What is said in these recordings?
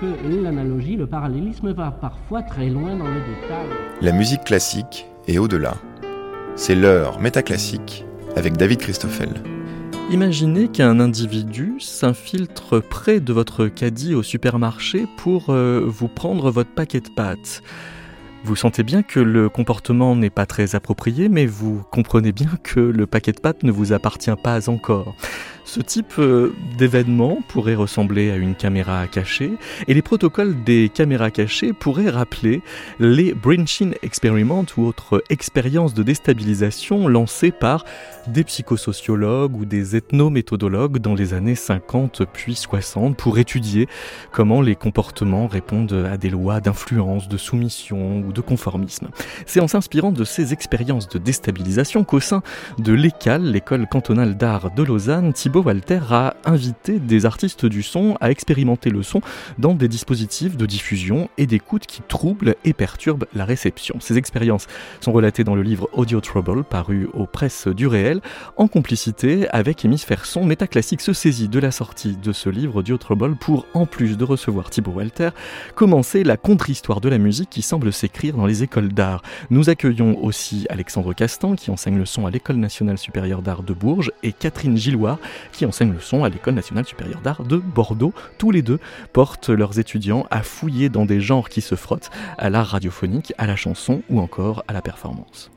que l'analogie, le parallélisme va parfois très loin dans le détail. La musique classique est au-delà. C'est l'heure métaclassique avec David Christoffel. Imaginez qu'un individu s'infiltre près de votre caddie au supermarché pour euh, vous prendre votre paquet de pâtes. Vous sentez bien que le comportement n'est pas très approprié, mais vous comprenez bien que le paquet de pâtes ne vous appartient pas encore. Ce type euh, d'événement pourrait ressembler à une caméra cachée, et les protocoles des caméras cachées pourraient rappeler les Brinchin Experiment ou autres expériences de déstabilisation lancées par des psychosociologues ou des ethnométhodologues dans les années 50 puis 60 pour étudier comment les comportements répondent à des lois d'influence, de soumission ou de conformisme. C'est en s'inspirant de ces expériences de déstabilisation qu'au sein de l'ECAL, l'école cantonale d'art de Lausanne, Thibaut Walter a invité des artistes du son à expérimenter le son dans des dispositifs de diffusion et d'écoute qui troublent et perturbent la réception. Ces expériences sont relatées dans le livre Audio Trouble paru aux presses du réel en complicité avec Hémisphère Son. Métaclassique se saisit de la sortie de ce livre Audio Trouble pour, en plus de recevoir Thibaut Walter, commencer la contre-histoire de la musique qui semble s'écrire dans les écoles d'art. Nous accueillons aussi Alexandre Castan qui enseigne le son à l'École nationale supérieure d'art de Bourges et Catherine Gilloire qui enseigne le son à l'École nationale supérieure d'art de Bordeaux. Tous les deux portent leurs étudiants à fouiller dans des genres qui se frottent à l'art radiophonique, à la chanson ou encore à la performance.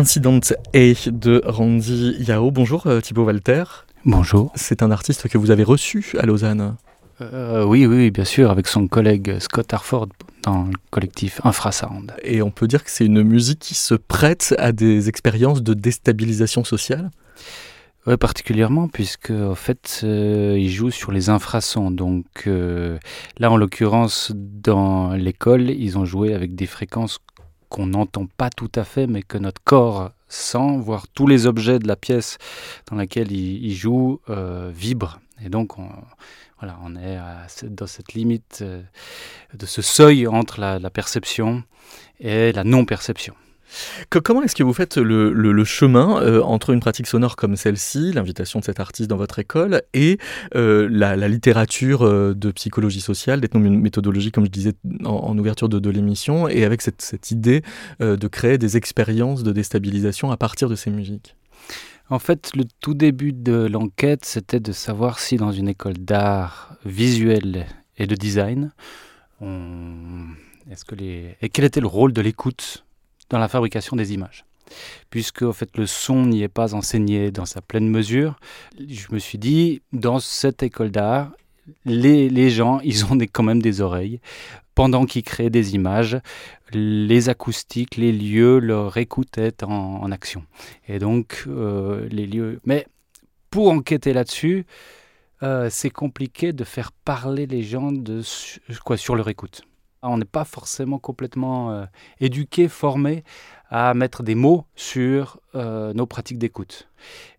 Incident A de Randy Yao. Bonjour euh, Thibaut Walter. Bonjour. C'est un artiste que vous avez reçu à Lausanne. Euh, oui, oui, bien sûr, avec son collègue Scott Harford dans le collectif Infrasound. Et on peut dire que c'est une musique qui se prête à des expériences de déstabilisation sociale? Oui, particulièrement, puisque en fait, euh, il joue sur les infrasons. Donc là, en l'occurrence, dans l'école, ils ont joué avec des fréquences qu'on n'entend pas tout à fait, mais que notre corps sent, voir tous les objets de la pièce dans laquelle il, joue euh, vibrent. Et donc, on, voilà, on est dans cette limite euh, de ce seuil entre la perception et la non-perception comment est-ce que vous faites le, chemin euh, entre une pratique sonore comme celle-ci, l'invitation de cet artiste dans votre école, et euh, la, littérature euh, de psychologie sociale, d'ethnométhodologie, comme je disais en, ouverture de, l'émission, et avec cette, idée de créer des expériences de déstabilisation à partir de ces musiques? En fait, le tout début de l'enquête, c'était de savoir si dans une école d'art visuel et de design, est-ce que les... et quel était le rôle de l'écoute dans la fabrication des images. Puisque en fait, le son n'y est pas enseigné dans sa pleine mesure, je me suis dit, dans cette école d'art, les, gens, ils ont quand même des oreilles. Pendant qu'ils créent des images, les acoustiques, les lieux, leur écoute est en, action. Et donc, euh, les lieux... Mais pour enquêter là-dessus, euh, c'est compliqué de faire parler les gens de, quoi, sur leur écoute. On n'est pas forcément complètement euh, éduqué, formé à mettre des mots sur euh, nos pratiques d'écoute.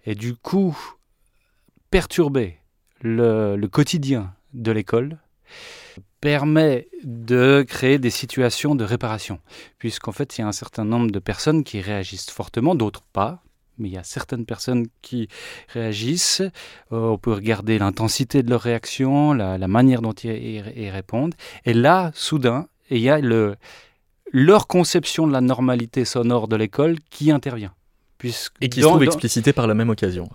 Et du coup, perturber le, quotidien de l'école permet de créer des situations de réparation, puisqu'en fait, il y a un certain nombre de personnes qui réagissent fortement, d'autres pas, mais il y a certaines personnes qui réagissent. Euh, on peut regarder l'intensité de leur réaction, la, manière dont ils, répondent. Et là, soudain, il y a le, leur conception de la normalité sonore de l'école qui intervient. Puisque et qui se trouve explicité par la même occasion.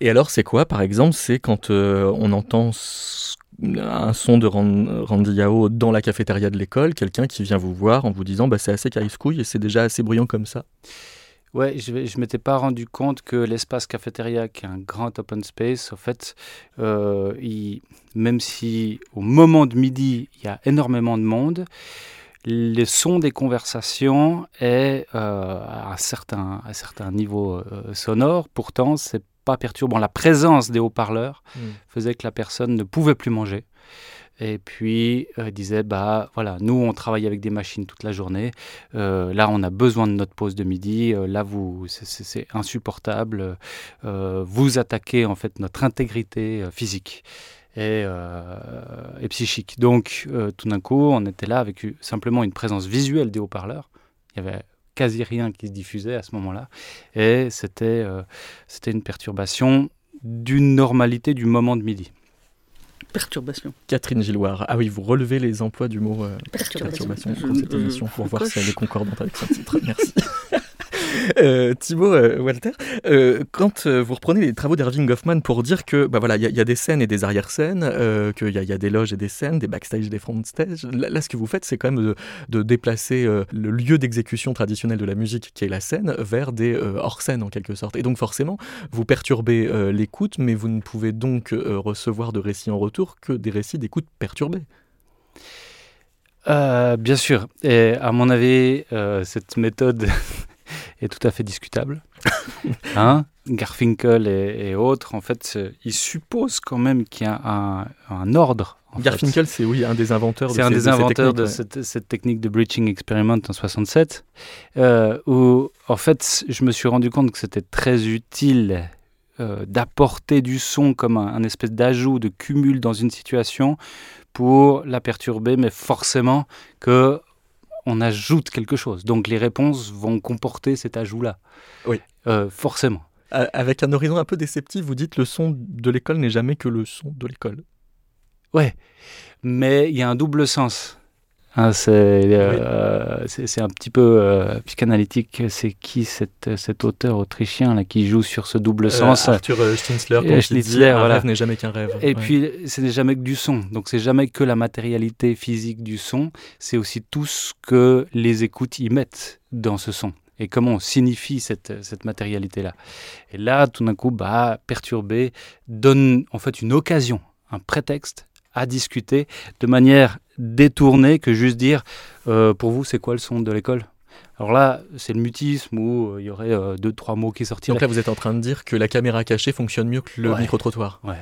Et alors, c'est quoi, par exemple C'est quand euh, on entend un son de Randy Yao dans la cafétéria de l'école, quelqu'un qui vient vous voir en vous disant bah, c'est assez caïfouille et c'est déjà assez bruyant comme ça? Ouais, je ne m'étais pas rendu compte que l'espace cafétéria, qui est un grand open space, en fait, euh, même si au moment de midi, il y a énormément de monde, le son des conversations est à, un certain, à un certain niveau sonore. Pourtant, c'est pas perturbant. La présence des haut-parleurs hmm. faisait que la personne ne pouvait plus manger. Et puis euh, disait bah voilà, nous on travaille avec des machines toute la journée. Euh, là on a besoin de notre pause de midi. Euh, là vous c'est insupportable. vous attaquez en fait notre intégrité physique. Et, psychique. Donc, tout d'un coup, on était là avec simplement une présence visuelle des haut-parleurs. Il y avait quasi rien qui se diffusait à ce moment-là. Et c'était c'était une perturbation d'une normalité du moment de midi. Perturbation. Catherine Gilloire. Ah oui, vous relevez les emplois du mot euh, perturbation. pour cette émission pour voir si elle est concordante avec son titre. Merci. Euh, Thibaut euh, Walter, euh, quand vous reprenez les travaux d'Irving Goffman pour dire que bah voilà, il y, a des scènes et des arrière-scènes, qu'il y, a des loges et des scènes, des backstage, des frontstage, là, là ce que vous faites, c'est quand même de, de déplacer le lieu d'exécution traditionnel de la musique, qui est la scène, vers des hors-scènes en quelque sorte. Et donc forcément, vous perturbez l'écoute, mais vous ne pouvez donc recevoir de récits en retour que des récits d'écoute perturbés. bien sûr. Et à mon avis, cette méthode est tout à fait discutable. hein? Garfinkel et, autres, en fait, ils supposent quand même qu'il y a un, un ordre. Garfinkel, c'est oui, un des inventeurs. C'est un des inventeurs de, cette, cette, technique de breaching experiment en 67, euh, où en fait, je me suis rendu compte que c'était très utile euh, d'apporter du son comme un, un espèce d'ajout, de cumul dans une situation pour la perturber, mais forcément que on ajoute quelque chose. Donc les réponses vont comporter cet ajout-là. Oui. Euh, forcément. Avec un horizon un peu déceptif, vous dites le son de l'école n'est jamais que le son de l'école. Ouais, mais il y a un double sens. Hein, euh, c'est un petit peu euh, psychanalytique. C'est qui cet, cet auteur autrichien là, qui joue sur ce double euh, sens? Arthur Schnitzler, quand Schnitzler, un rêve n'est jamais qu'un rêve. Et puis, ce n'est jamais que du son. Donc, c'est jamais que la matérialité physique du son. C'est aussi tout ce que les écoutes y mettent dans ce son. Et comment on signifie cette, cette matérialité-là. Et là, tout d'un coup, bah, perturber donne en fait une occasion, un prétexte à discuter de manière détournée que juste dire euh, pour vous c'est quoi le son de l'école? Alors là, c'est le mutisme où euh, il y aurait euh, deux, trois mots qui sortiraient. Donc là, vous êtes en train de dire que la caméra cachée fonctionne mieux que le micro-trottoir. Ouais.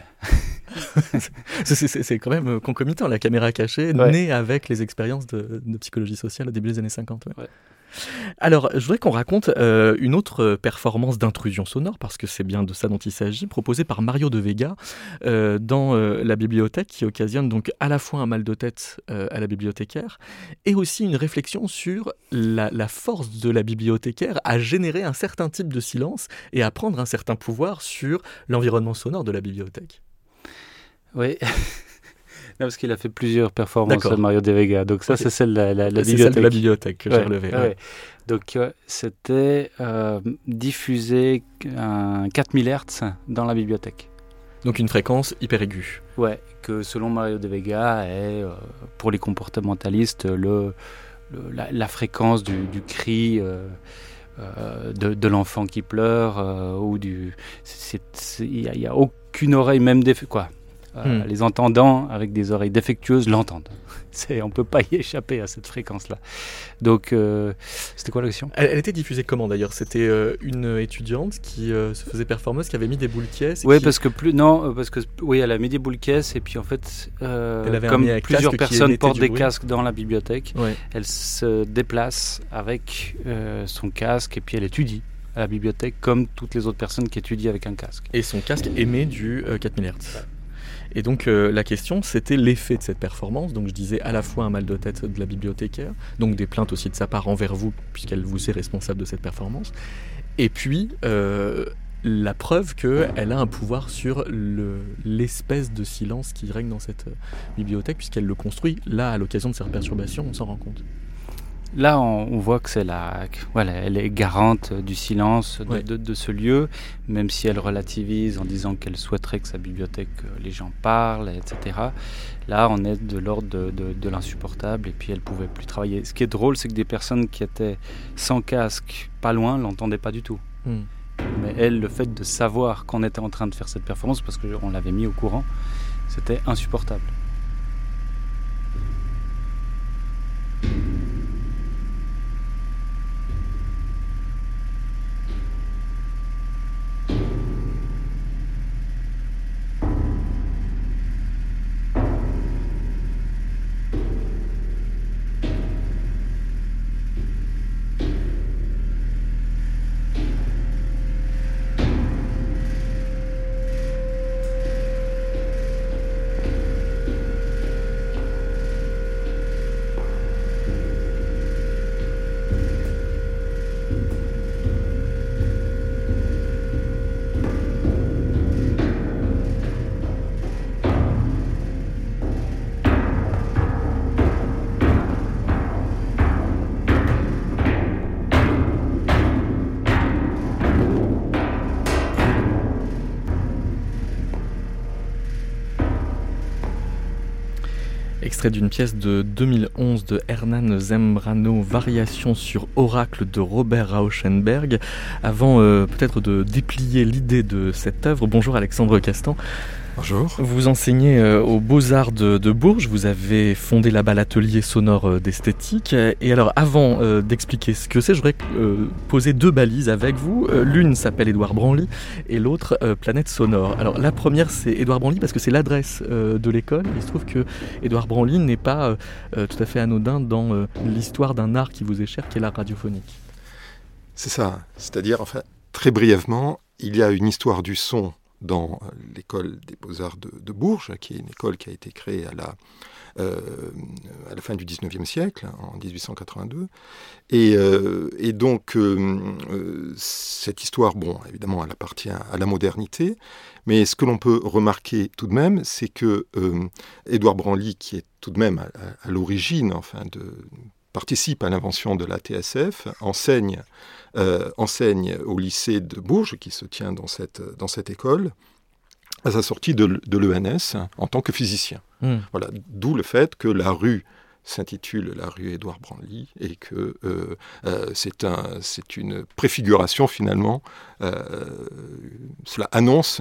c'est quand même concomitant, la caméra cachée, née avec les expériences de, de, psychologie sociale au début des années 50. Ouais. Alors, je voudrais qu'on raconte euh, une autre performance d'intrusion sonore, parce que c'est bien de ça dont il s'agit, proposée par Mario de Vega euh, dans euh, la bibliothèque, qui occasionne donc à la fois un mal de tête à la bibliothécaire, et aussi une réflexion sur la, la, force de la bibliothécaire à générer un certain type de silence et à prendre un certain pouvoir sur l'environnement sonore de la bibliothèque. Oui. parce qu'il a fait plusieurs performances de Mario De Vega. Donc ça, c'est celle, la, la, bibliothèque. Celle de la bibliothèque que j'ai relevée. Donc c'était euh, diffusé à 4000 Hz dans la bibliothèque. Donc une fréquence hyper aiguë. Ouais, que selon Mario De Vega est, euh, pour les comportementalistes, le, la, fréquence du, cri euh, de, de l'enfant qui pleure ou du... Il n'y a, a, aucune oreille, même des... Quoi euh, hmm. Les entendants avec des oreilles défectueuses l'entendent. on ne peut pas y échapper à cette fréquence-là. Donc, euh, c'était quoi la question? Elle, était diffusée comment d'ailleurs? C'était euh, une étudiante qui se faisait performeuse, qui avait mis des boules caisses. Oui, parce que plus non, parce que oui, elle a mis des boules caisses et puis en fait, comme plusieurs personnes portent des casques dans la bibliothèque, elle se déplace avec son casque et puis elle étudie à la bibliothèque comme toutes les autres personnes qui étudient avec un casque. Et son casque émet du 4000 Hz. Et donc euh, la question, c'était l'effet de cette performance. Donc je disais à la fois un mal de tête de la bibliothécaire, donc des plaintes aussi de sa part envers vous, puisqu'elle vous est responsable de cette performance. Et puis euh, la preuve qu'elle a un pouvoir sur l'espèce de silence qui règne dans cette euh, bibliothèque, puisqu'elle le construit. Là, à l'occasion de cette perturbation, on s'en rend compte. Là, on, voit que c'est la, voilà, elle est garante du silence de, ce lieu, même si elle relativise en disant qu'elle souhaiterait que sa bibliothèque, euh, les gens parlent, etc. Là, on est de l'ordre de, l'insupportable et puis elle pouvait plus travailler. Ce qui est drôle, c'est que des personnes qui étaient sans casque, pas loin, l'entendaient pas du tout. Hmm. Mais elle, le fait de savoir qu'on était en train de faire cette performance, parce qu'on l'avait mis au courant, c'était insupportable. Extrait d'une pièce de 2011 de Hernan Zembrano, Variation sur Oracle de Robert Rauschenberg. Avant euh, peut-être de déplier l'idée de cette œuvre, bonjour Alexandre Castan. Bonjour. Vous enseignez euh, aux Beaux-Arts de, Bourges, vous avez fondé là-bas l'atelier sonore euh, d'esthétique. Et alors, avant euh, d'expliquer ce que c'est, je voudrais poser deux balises avec vous. L'une s'appelle Édouard Branly et l'autre Planète Sonore. Alors, la première, c'est Édouard Branly parce que c'est l'adresse de l'école. Il se trouve que Édouard Branly n'est pas tout à fait anodin dans l'histoire d'un art qui vous est cher, qui est l'art radiophonique. C'est ça. C'est-à-dire, enfin, très brièvement, il y a une histoire du son dans l'école des beaux-arts de, Bourges, qui est une école qui a été créée à la, euh, à la fin du 19e siècle, en 1882. Et, euh, et donc, euh, cette histoire, bon, évidemment, elle appartient à la modernité, mais ce que l'on peut remarquer tout de même, c'est que Édouard Branly, qui est tout de même à, à l'origine, enfin, de participe à l'invention de la TSF, enseigne, euh, enseigne au lycée de Bourges, qui se tient dans cette, dans cette école, à sa sortie de, de l'ENS en tant que physicien. Hmm. Voilà, d'où le fait que la rue s'intitule la rue Édouard Branly et que euh, euh, c'est un, une préfiguration finalement. cela annonce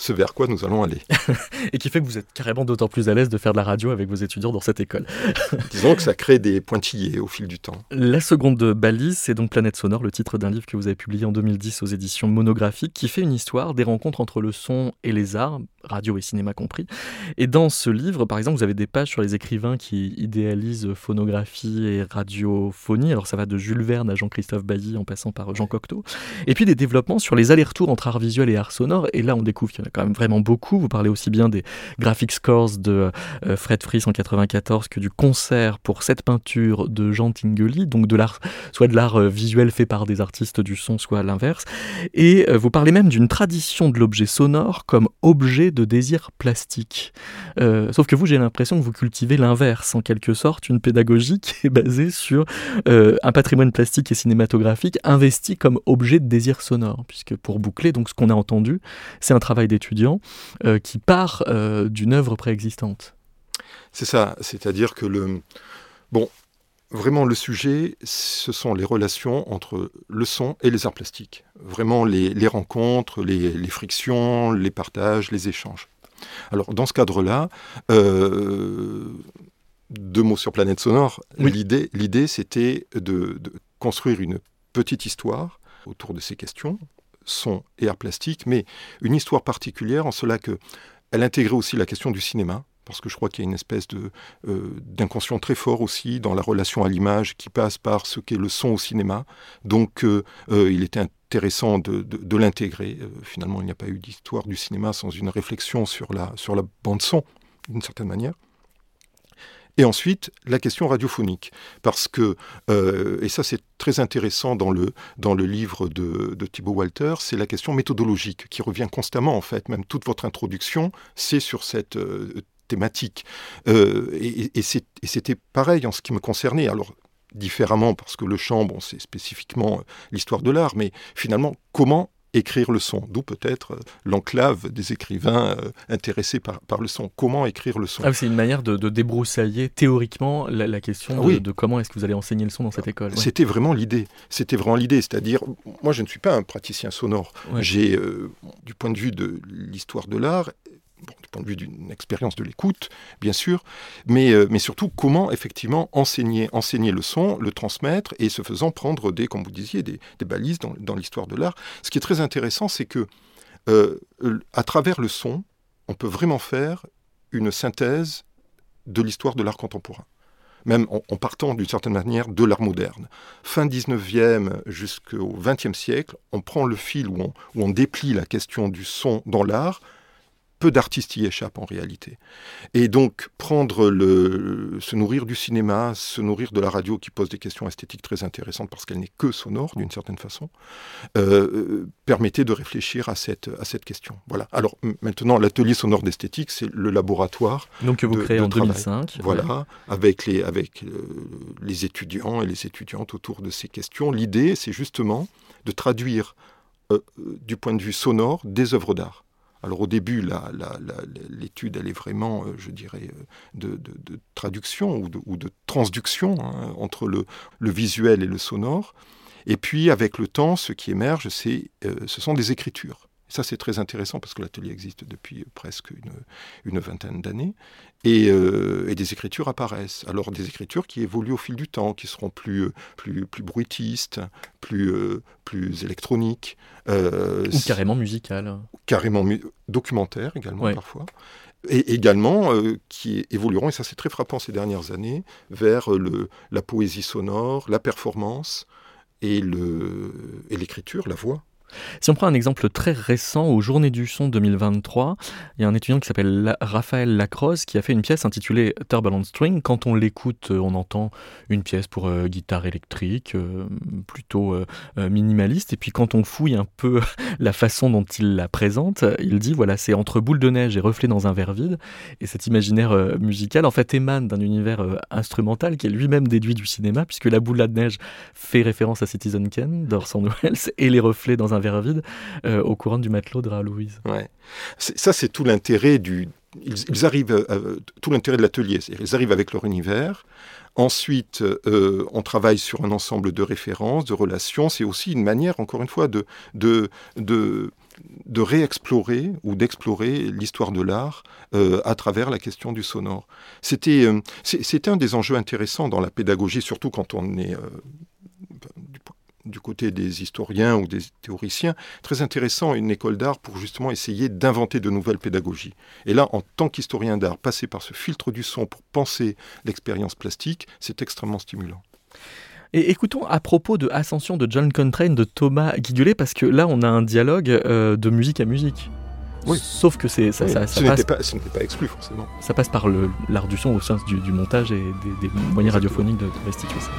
ce vers quoi nous allons aller. et qui fait que vous êtes carrément d'autant plus à l'aise de faire de la radio avec vos étudiants dans cette école. Disons que ça crée des pointillés au fil du temps. La seconde balise, c'est donc Planète Sonore, le titre d'un livre que vous avez publié en 2010 aux éditions monographiques, qui fait une histoire des rencontres entre le son et les arts, radio et cinéma compris. Et dans ce livre, par exemple, vous avez des pages sur les écrivains qui idéalisent phonographie et radiophonie. Alors ça va de Jules Verne à Jean-Christophe Bailly en passant par Jean Cocteau. Et puis des développements sur les allers-retours entre art visuel et art sonore. Et là, on découvre qu'il y en a quand même vraiment beaucoup. Vous parlez aussi bien des graphic scores de euh, Fred Fries en 94 que du concert pour cette peinture de Jean Tinguely, donc de l'art, soit de l'art euh, visuel fait par des artistes du son, soit l'inverse. Et euh, vous parlez même d'une tradition de l'objet sonore comme objet de désir plastique. sauf que vous, j'ai l'impression que vous cultivez l'inverse, en quelque sorte, une pédagogie qui est basée sur un patrimoine plastique et cinématographique investi comme objet de désir sonore, puisque pour boucler, donc ce qu'on a entendu, c'est un travail des étudiant euh, qui part euh, d'une œuvre préexistante. C'est ça, c'est-à-dire que le... Bon, vraiment le sujet, ce sont les relations entre le son et les arts plastiques. Vraiment les, rencontres, les, frictions, les partages, les échanges. Alors dans ce cadre-là, euh, deux mots sur Planète Sonore, l'idée, l'idée c'était de, construire une petite histoire autour de ces questions, son et art plastique, mais une histoire particulière en cela que elle intégrait aussi la question du cinéma, parce que je crois qu'il y a une espèce de, euh, d'inconscient très fort aussi dans la relation à l'image qui passe par ce qu'est le son au cinéma. Donc euh, euh, il était intéressant de, de l'intégrer. finalement, il n'y a pas eu d'histoire du cinéma sans une réflexion sur la, sur la bande son, d'une certaine manière. Et ensuite, la question radiophonique. Parce que, et ça c'est très intéressant dans le, dans le livre de, de Thibaut Walter, c'est la question méthodologique qui revient constamment en fait. Même toute votre introduction, c'est sur cette thématique. Euh, et, et c'était pareil en ce qui me concernait. Alors, différemment, parce que le chant, bon, c'est spécifiquement l'histoire de l'art, mais finalement, comment écrire le son, d'où peut-être euh, l'enclave des écrivains euh, intéressés par, par, le son. Comment écrire le son? Ah, C'est une manière de, débroussailler théoriquement la, question de, comment est-ce que vous allez enseigner le son dans cette école. C'était vraiment l'idée. C'était vraiment l'idée. C'est-à-dire, moi je ne suis pas un praticien sonore. J'ai, euh, du point de vue de l'histoire de l'art, du point de vue d'une expérience de l'écoute, bien sûr, mais, euh, mais surtout comment effectivement enseigner, enseigner le son, le transmettre, et ce faisant prendre des, comme vous disiez, des, balises dans, l'histoire de l'art. Ce qui est très intéressant, c'est que euh, à travers le son, on peut vraiment faire une synthèse de l'histoire de l'art contemporain même en, partant d'une certaine manière de l'art moderne. Fin 19e jusqu'au 20e siècle, on prend le fil où où on déplie la question du son dans l'art, peu d'artistes y échappent en réalité. Et donc prendre le, se nourrir du cinéma, se nourrir de la radio qui pose des questions esthétiques très intéressantes parce qu'elle n'est que sonore d'une certaine façon, euh, permettait de réfléchir à cette, à cette question. Voilà. Alors maintenant, l'atelier sonore d'esthétique, c'est le laboratoire. Donc que vous créez en 2005. Voilà, avec, les, avec euh, les étudiants et les étudiantes autour de ces questions. L'idée, c'est justement de traduire euh, du point de vue sonore des œuvres d'art Alors au début, l'étude, elle est vraiment, euh, je dirais, euh, de, traduction ou de, transduction hein, entre le, visuel et le sonore. Et puis, avec le temps, ce qui émerge, c'est, ce sont des écritures. Ça, c'est très intéressant parce que l'atelier existe depuis presque une, vingtaine d'années. Euh, et, des écritures apparaissent. Alors, des écritures qui évoluent au fil du temps, qui seront plus, plus, plus bruitistes, plus, euh, plus électroniques. Euh, Ou carrément musicales. Carrément documentaires également, parfois et également qui évolueront, et ça c'est très frappant ces dernières années, vers le, la poésie sonore, la performance et l'écriture, la voix. Si on prend un exemple très récent, aux Journées du Son 2023, il y a un étudiant qui s'appelle Raphaël Lacrosse qui a fait une pièce intitulée Turbulent String. Quand on l'écoute, euh, on entend une pièce pour euh, guitare électrique, euh, plutôt minimaliste. Et puis quand on fouille un peu la façon dont il la présente, il dit voilà, c'est entre boule de neige et reflet dans un verre vide. Et cet imaginaire musical, en fait, émane d'un univers instrumental qui est lui-même déduit du cinéma, puisque la boule de neige fait référence à Citizen Kane d'Orson Welles et les reflets dans un verre vide euh, au courant du matelot de Louise. Ouais. Ça, c'est tout l'intérêt du. Ils, arrivent, euh, tout l'intérêt de l'atelier. Ils arrivent avec leur univers. Ensuite, euh, on travaille sur un ensemble de références, de relations. C'est aussi une manière, encore une fois, de, de, de, de réexplorer ou d'explorer l'histoire de l'art à travers la question du sonore. C'était c'était un des enjeux intéressants dans la pédagogie, surtout quand on est du côté des historiens ou des théoriciens, très intéressant une école d'art pour justement essayer d'inventer de nouvelles pédagogies. Et là, en tant qu'historien d'art, passer par ce filtre du son pour penser l'expérience plastique, c'est extrêmement stimulant. Et écoutons à propos de Ascension de John Coltrane de Thomas Guidulet, parce que là, on a un dialogue euh, de musique à musique. Oui. Sauf que c'est ça, ça, ce n'était pas, pas, exclu forcément. Ça passe par l'art du son au sens du, montage et des, moyens radiophoniques de, de restituer ça.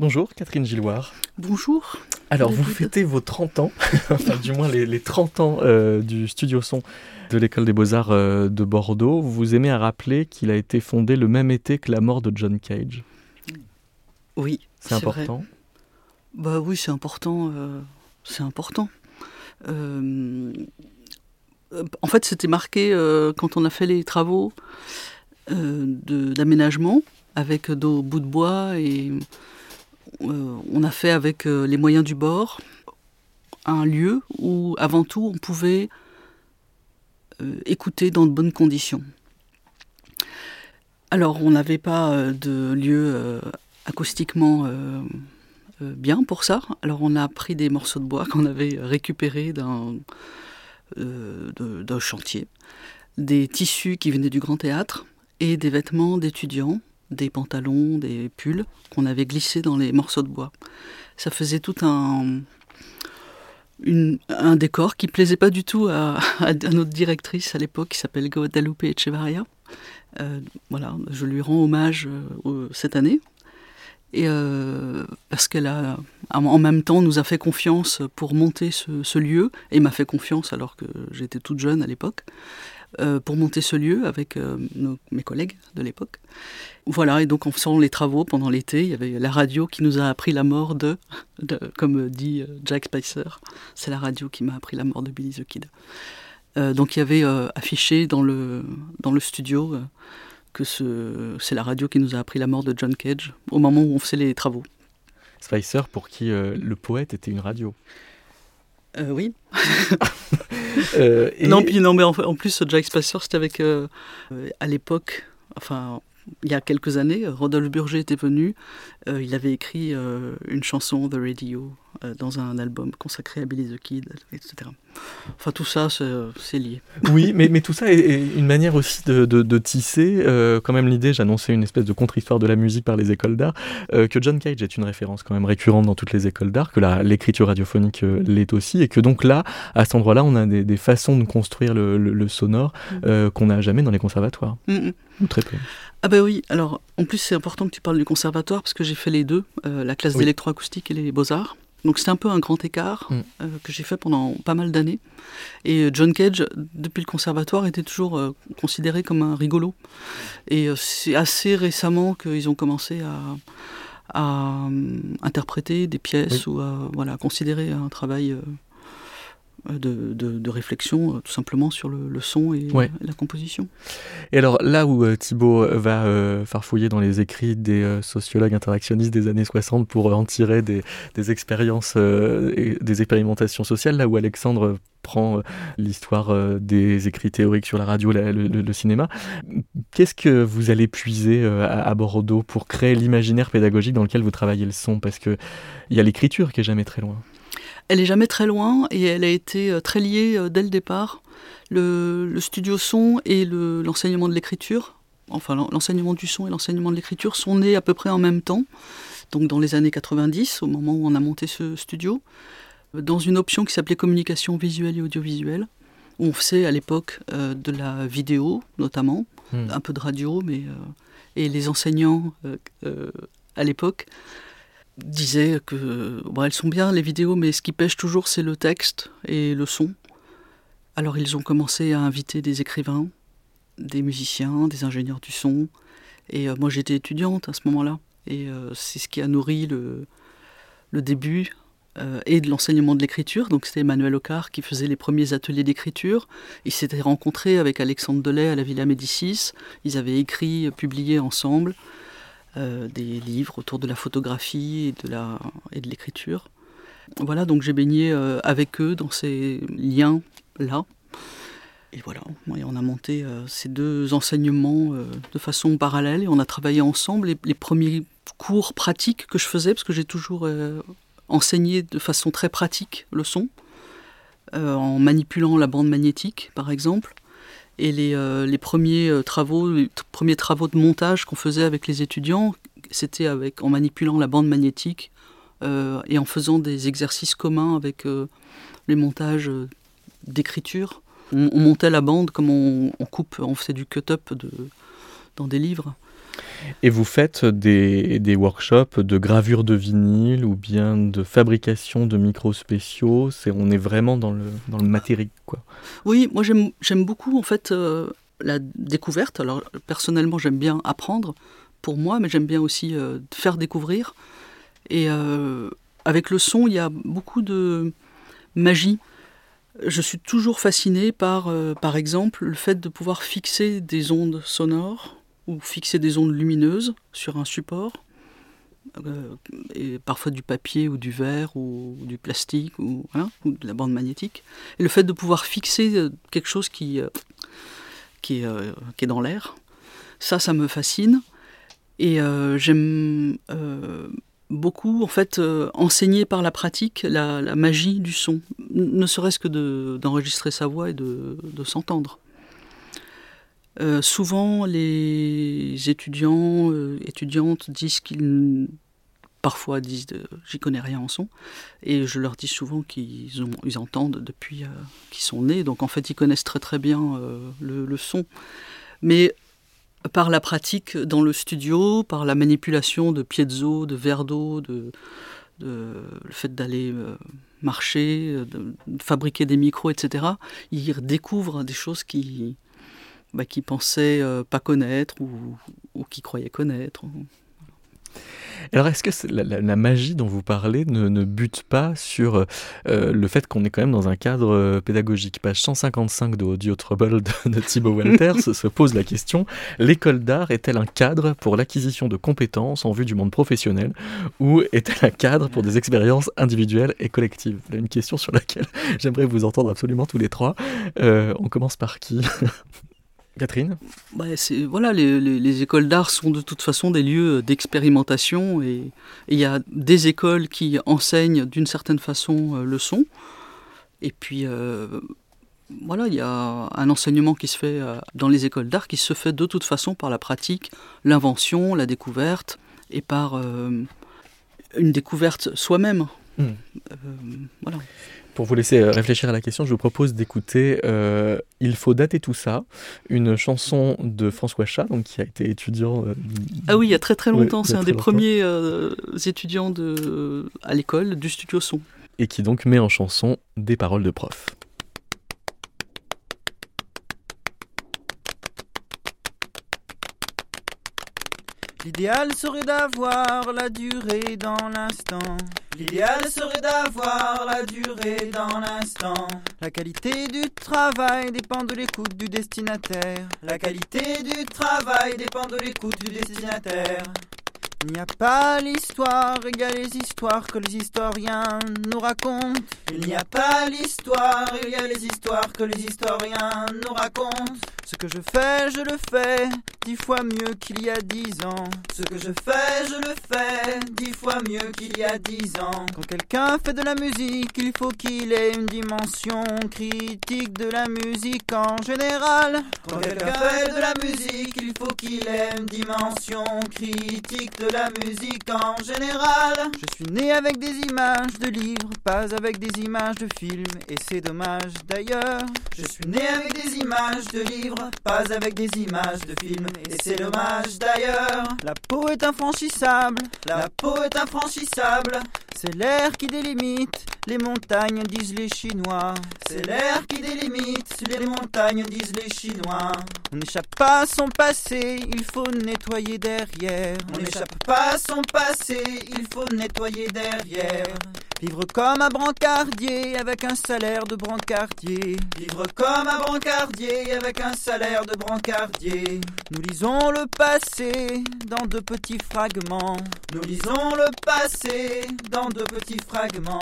Bonjour Catherine Gilloire. Bonjour. Alors vous fêtez vos 30 ans, enfin du moins les, 30 ans euh, du studio son de l'école des beaux-arts euh, de Bordeaux. Vous aimez à rappeler qu'il a été fondé le même été que la mort de John Cage. Oui. C'est important Bah oui, c'est important. c'est important. en fait, c'était marqué quand on a fait les travaux d'aménagement avec nos bouts de bois et on a fait avec les moyens du bord un lieu où, avant tout, on pouvait euh, écouter dans de bonnes conditions. Alors, on n'avait pas euh, de lieu euh, acoustiquement bien pour ça. Alors, on a pris des morceaux de bois qu'on avait récupérés d'un chantier, des tissus qui venaient du grand théâtre et des vêtements d'étudiants, des pantalons, des pulls qu'on avait glissés dans les morceaux de bois. Ça faisait tout un, un décor qui plaisait pas du tout à, notre directrice à l'époque, qui s'appelle Guadalupe Echevarria. Euh, voilà, je lui rends hommage euh, cette année. Et euh, parce qu'elle a, en même temps, nous a fait confiance pour monter ce lieu, et m'a fait confiance alors que j'étais toute jeune à l'époque. Euh, pour monter ce lieu avec euh, mes collègues de l'époque. Voilà, et donc en faisant les travaux pendant l'été, il y avait la radio qui nous a appris la mort de, comme dit euh, Jack Spicer, c'est la radio qui m'a appris la mort de Billy the Kid. donc il y avait affiché dans le, dans le studio que c'est la radio qui nous a appris la mort de John Cage au moment où on faisait les travaux. Spicer, pour qui le poète était une radio? Euh, oui. euh, Non, puis non, mais en, en plus, Jack Spicer, c'était avec, euh, à l'époque, enfin, il y a quelques années, Rodolphe Burger était venu. Euh, il avait écrit une chanson, The Radio, dans un album consacré à Billy the Kid, etc. Enfin, tout ça, c'est lié. Oui, mais, mais tout ça est, une manière aussi de, de, tisser, euh, quand même l'idée, j'annonçais une espèce de contre-histoire de la musique par les écoles d'art, euh, que John Cage est une référence quand même récurrente dans toutes les écoles d'art, que l'écriture radiophonique euh, l'est aussi, et que donc là, à cet endroit-là, on a des, des, façons de construire le, le, sonore mm. qu'on n'a jamais dans les conservatoires, mm, mm. ou très peu. Ah ben oui, alors en plus c'est important que tu parles du conservatoire, parce que j'ai fait les deux, la classe d'électroacoustique et les beaux-arts. Donc c'était un peu un grand écart mm. euh, que j'ai fait pendant pas mal d'années. Et euh, John Cage, depuis le conservatoire, était toujours euh, considéré comme un rigolo. Et c'est assez récemment qu'ils ont commencé à, interpréter des pièces ou à voilà, considérer un travail de, de, réflexion euh, tout simplement sur le, son et la composition. Et alors là où euh, Thibault va euh, farfouiller dans les écrits des sociologues interactionnistes des années 60 pour en tirer des, des expériences et des expérimentations sociales, là où Alexandre prend l'histoire des écrits théoriques sur la radio, le, cinéma. Qu'est-ce que vous allez puiser à, Bordeaux pour créer l'imaginaire pédagogique dans lequel vous travaillez le son? Parce qu'il y a l'écriture qui est jamais très loin elle est jamais très loin et elle a été euh, très liée euh, dès le départ. Le, studio son et l'enseignement de l'écriture, enfin l'enseignement du son et l'enseignement de l'écriture sont nés à peu près en même temps, donc dans les années 90, au moment où on a monté ce studio, dans une option qui s'appelait communication visuelle et audiovisuelle, où on faisait à l'époque euh, de la vidéo notamment, hmm. un peu de radio, mais et les enseignants à l'époque disait que bon, elles sont bien les vidéos, mais ce qui pêche toujours c'est le texte et le son. Alors ils ont commencé à inviter des écrivains, des musiciens, des ingénieurs du son. Et euh, moi j'étais étudiante à ce moment-là. Et euh, c'est ce qui a nourri le, début euh, et de l'enseignement de l'écriture. Donc c'était Emmanuel Ocar qui faisait les premiers ateliers d'écriture. Ils s'étaient rencontrés avec Alexandre Delay à la Villa Médicis. Ils avaient écrit, publié ensemble. Euh, des livres autour de la photographie et de, et l'écriture. Voilà, donc j'ai baigné euh, avec eux dans ces liens-là. Et voilà, on a monté euh, ces deux enseignements de façon parallèle et on a travaillé ensemble. Les premiers cours pratiques que je faisais, parce que j'ai toujours enseigné de façon très pratique le son, en manipulant la bande magnétique par exemple. Et les, euh, euh, premiers travaux de montage qu'on faisait avec les étudiants, c'était avec en manipulant la bande magnétique euh, et en faisant des exercices communs avec les montages d'écriture. On, montait la bande comme on, coupe, on faisait du cut-up dans des livres. Et vous faites des, des, workshops de gravure de vinyle ou bien de fabrication de micros spéciaux. C'est, on est vraiment dans le, dans le matériel. Quoi. Oui, moi j'aime, beaucoup en fait euh, la découverte. Alors personnellement j'aime bien apprendre, pour moi, mais j'aime bien aussi faire découvrir. Et avec le son, il y a beaucoup de magie. Je suis toujours fasciné par, par exemple, le fait de pouvoir fixer des ondes sonores ou fixer des ondes lumineuses sur un support euh, et parfois du papier ou du verre ou, du plastique ou, ou, de la bande magnétique. Et le fait de pouvoir fixer euh, quelque chose qui, euh, qui, est, dans l'air, ça, ça me fascine. Et j'aime beaucoup, en fait, enseigner par la pratique la, magie du son, ne serait-ce que d'enregistrer sa voix et de s'entendre. Euh, souvent, les étudiants, euh, étudiantes disent qu'ils, parfois disent, j'y connais rien en son, et je leur dis souvent qu'ils ils entendent depuis euh, qu'ils sont nés, donc en fait ils connaissent très très bien le, son. Mais par la pratique dans le studio, par la manipulation de piezo, de verre d'eau, de, le fait d'aller marcher, de, fabriquer des micros, etc., ils découvrent des choses qui, bah, qui pensaient euh, pas connaître ou, ou qui croyaient connaître. Alors, est-ce que la, magie dont vous parlez ne, bute pas sur euh, le fait qu'on est quand même dans un cadre euh, pédagogique? Page 155 de Audio Trouble de, Thibaut Walters se pose la question l'école d'art est-elle un cadre pour l'acquisition de compétences en vue du monde professionnel ou est-elle un cadre pour des expériences individuelles et collectives? Une question sur laquelle j'aimerais vous entendre absolument tous les trois. on commence par qui? Catherine bah, Voilà, les, écoles d'art sont de toute façon des lieux d'expérimentation et il y a des écoles qui enseignent d'une certaine façon euh, le son. Et puis, euh, voilà, il y a un enseignement qui se fait euh, dans les écoles d'art qui se fait de toute façon par la pratique, l'invention, la découverte et par une découverte soi-même. Hmm. voilà. Pour vous laisser euh, réfléchir à la question, je vous propose d'écouter euh, Il faut dater tout ça, une chanson de François Chat, donc qui a été étudiant. Euh, ah oui, il y a très très longtemps. c'est un des premiers étudiants de, à l'école du studio son. Et qui donc met en chanson des paroles de prof. L'idéal serait d'avoir la durée dans l'instant. L'idéal serait d'avoir la durée dans l'instant. La qualité du travail dépend de l'écoute du destinataire. La qualité du travail dépend de l'écoute du destinataire. Il n'y a pas l'histoire égale les histoires que les historiens nous racontent. Il n'y a pas l'histoire égale les histoires que les historiens nous racontent. Ce que je fais, je le fais dix fois mieux qu'il y a dix ans. Ce que je fais, je le fais dix fois mieux qu'il y a dix ans. Quand quelqu'un fait de la musique, il faut qu'il ait une dimension critique de la musique en général. Quand quelqu'un fait de la musique, il faut qu'il ait une dimension critique de la musique en général. Je suis né avec des images de livres, pas avec des images de films, et c'est dommage d'ailleurs. Je suis né avec des images de livres pas avec des images de films, et c'est dommage d'ailleurs. La peau est infranchissable, la peau est infranchissable. C'est l'air qui délimite, les montagnes disent les Chinois. C'est l'air qui délimite, les montagnes disent les Chinois. On n'échappe pas à son passé, il faut nettoyer derrière. On n'échappe pas à son passé, il faut nettoyer derrière. Vivre comme un brancardier avec un salaire de brancardier. Vivre comme un brancardier avec un salaire de brancardier. Nous lisons le passé dans de petits fragments. Nous lisons le passé dans de petits fragments.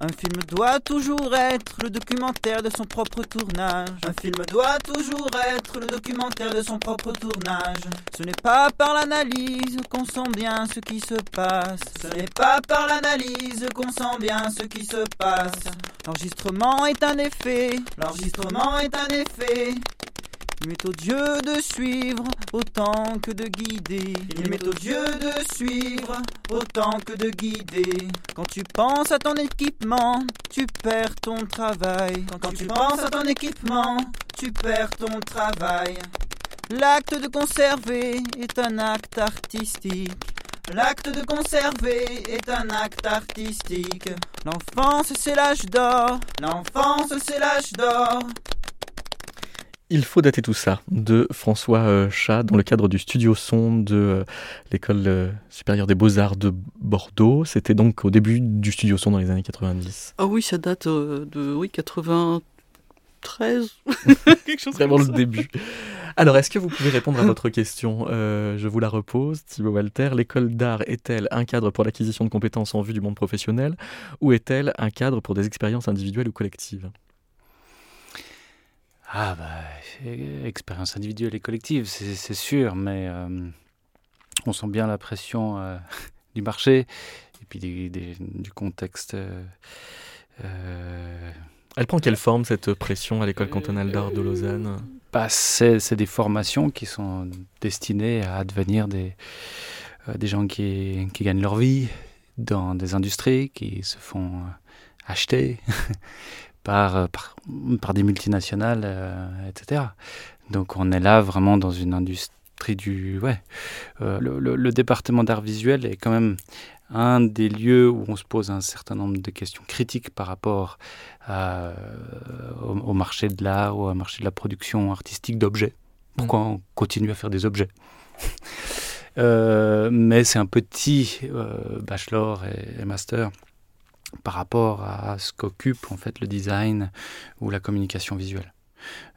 Un film doit toujours être le documentaire de son propre tournage. Un film doit toujours être le documentaire de son propre tournage. Ce n'est pas par l'analyse qu'on sent bien ce qui se passe. Ce n'est pas par l'analyse qu'on sent bien ce qui se passe. L'enregistrement est un effet. L'enregistrement est un effet. Il m'est au Dieu de suivre autant que de guider. Il m'est au Dieu de suivre autant que de guider. Quand tu penses à ton équipement, tu perds ton travail. Quand, tu penses à ton équipement, tu perds ton travail. L'acte de conserver est un acte artistique. L'acte de conserver est un acte artistique. L'enfance c'est l'âge d'or. L'enfance c'est l'âge d'or. Il faut dater tout ça de François euh, Chat dans le cadre du studio son de euh, l'école euh, supérieure des beaux-arts de Bordeaux. C'était donc au début du studio son dans les années 90. Ah oui, ça date de oui, 93, quelque chose Vraiment le début. Alors, est-ce que vous pouvez répondre à votre question? Je vous la repose, Thibaut Walter. L'école d'art est-elle un cadre pour l'acquisition de compétences en vue du monde professionnel ou est-elle un cadre pour des expériences individuelles ou collectives? Ah bah, expérience individuelle et collective, c'est sûr, mais euh, on sent bien la pression euh, du marché et puis du contexte. Euh, Elle prend quelle forme cette pression à l'école cantonale d'art de Lausanne? Bah, C'est des formations qui sont destinées à devenir des, des gens qui, qui gagnent leur vie dans des industries, qui se font acheter Euh, par, par, des multinationales, euh, etc. Donc on est là vraiment dans une industrie du... Ouais. Euh, le, département d'art visuel est quand même un des lieux où on se pose un certain nombre de questions critiques par rapport au, marché de l'art ou au marché de la production artistique d'objets. Pourquoi on continue à faire des objets? Mais c'est un petit bachelor et, master par rapport à ce qu'occupe en fait le design ou la communication visuelle.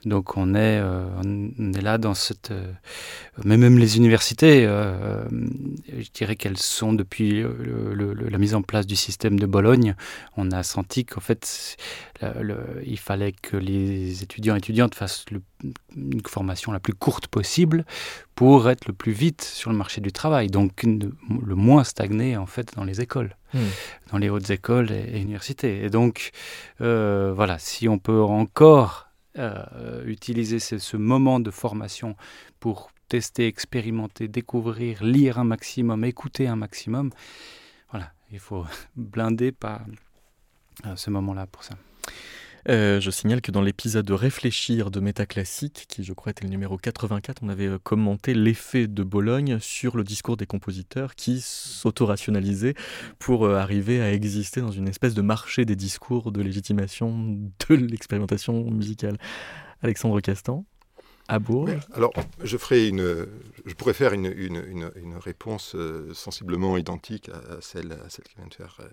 Donc on est, euh, on est là dans cette... Euh, mais même les universités, euh, je dirais qu'elles sont depuis la mise en place du système de Bologne, on a senti qu'en fait, il fallait que les étudiants et étudiantes fassent une formation la plus courte possible pour être le plus vite sur le marché du travail, donc le moins stagner en fait dans les écoles. Hmm. dans les hautes écoles et, et universités. Et donc, voilà, si on peut encore euh, utiliser ce, moment de formation pour tester, expérimenter, découvrir, lire un maximum, écouter un maximum. Voilà, il faut blinder pas euh, ce moment-là pour ça. Euh, je signale que dans l'épisode de Réfléchir de Métaclassique, qui je crois était le numéro 84, on avait euh, commenté l'effet de Bologne sur le discours des compositeurs qui s'autorationalisaient pour euh, arriver à exister dans une espèce de marché des discours de légitimation de l'expérimentation musicale. Alexandre Castan alors, je, ferai une, je pourrais faire une, une, réponse euh, sensiblement identique à, celle, à celle qui vient de faire euh,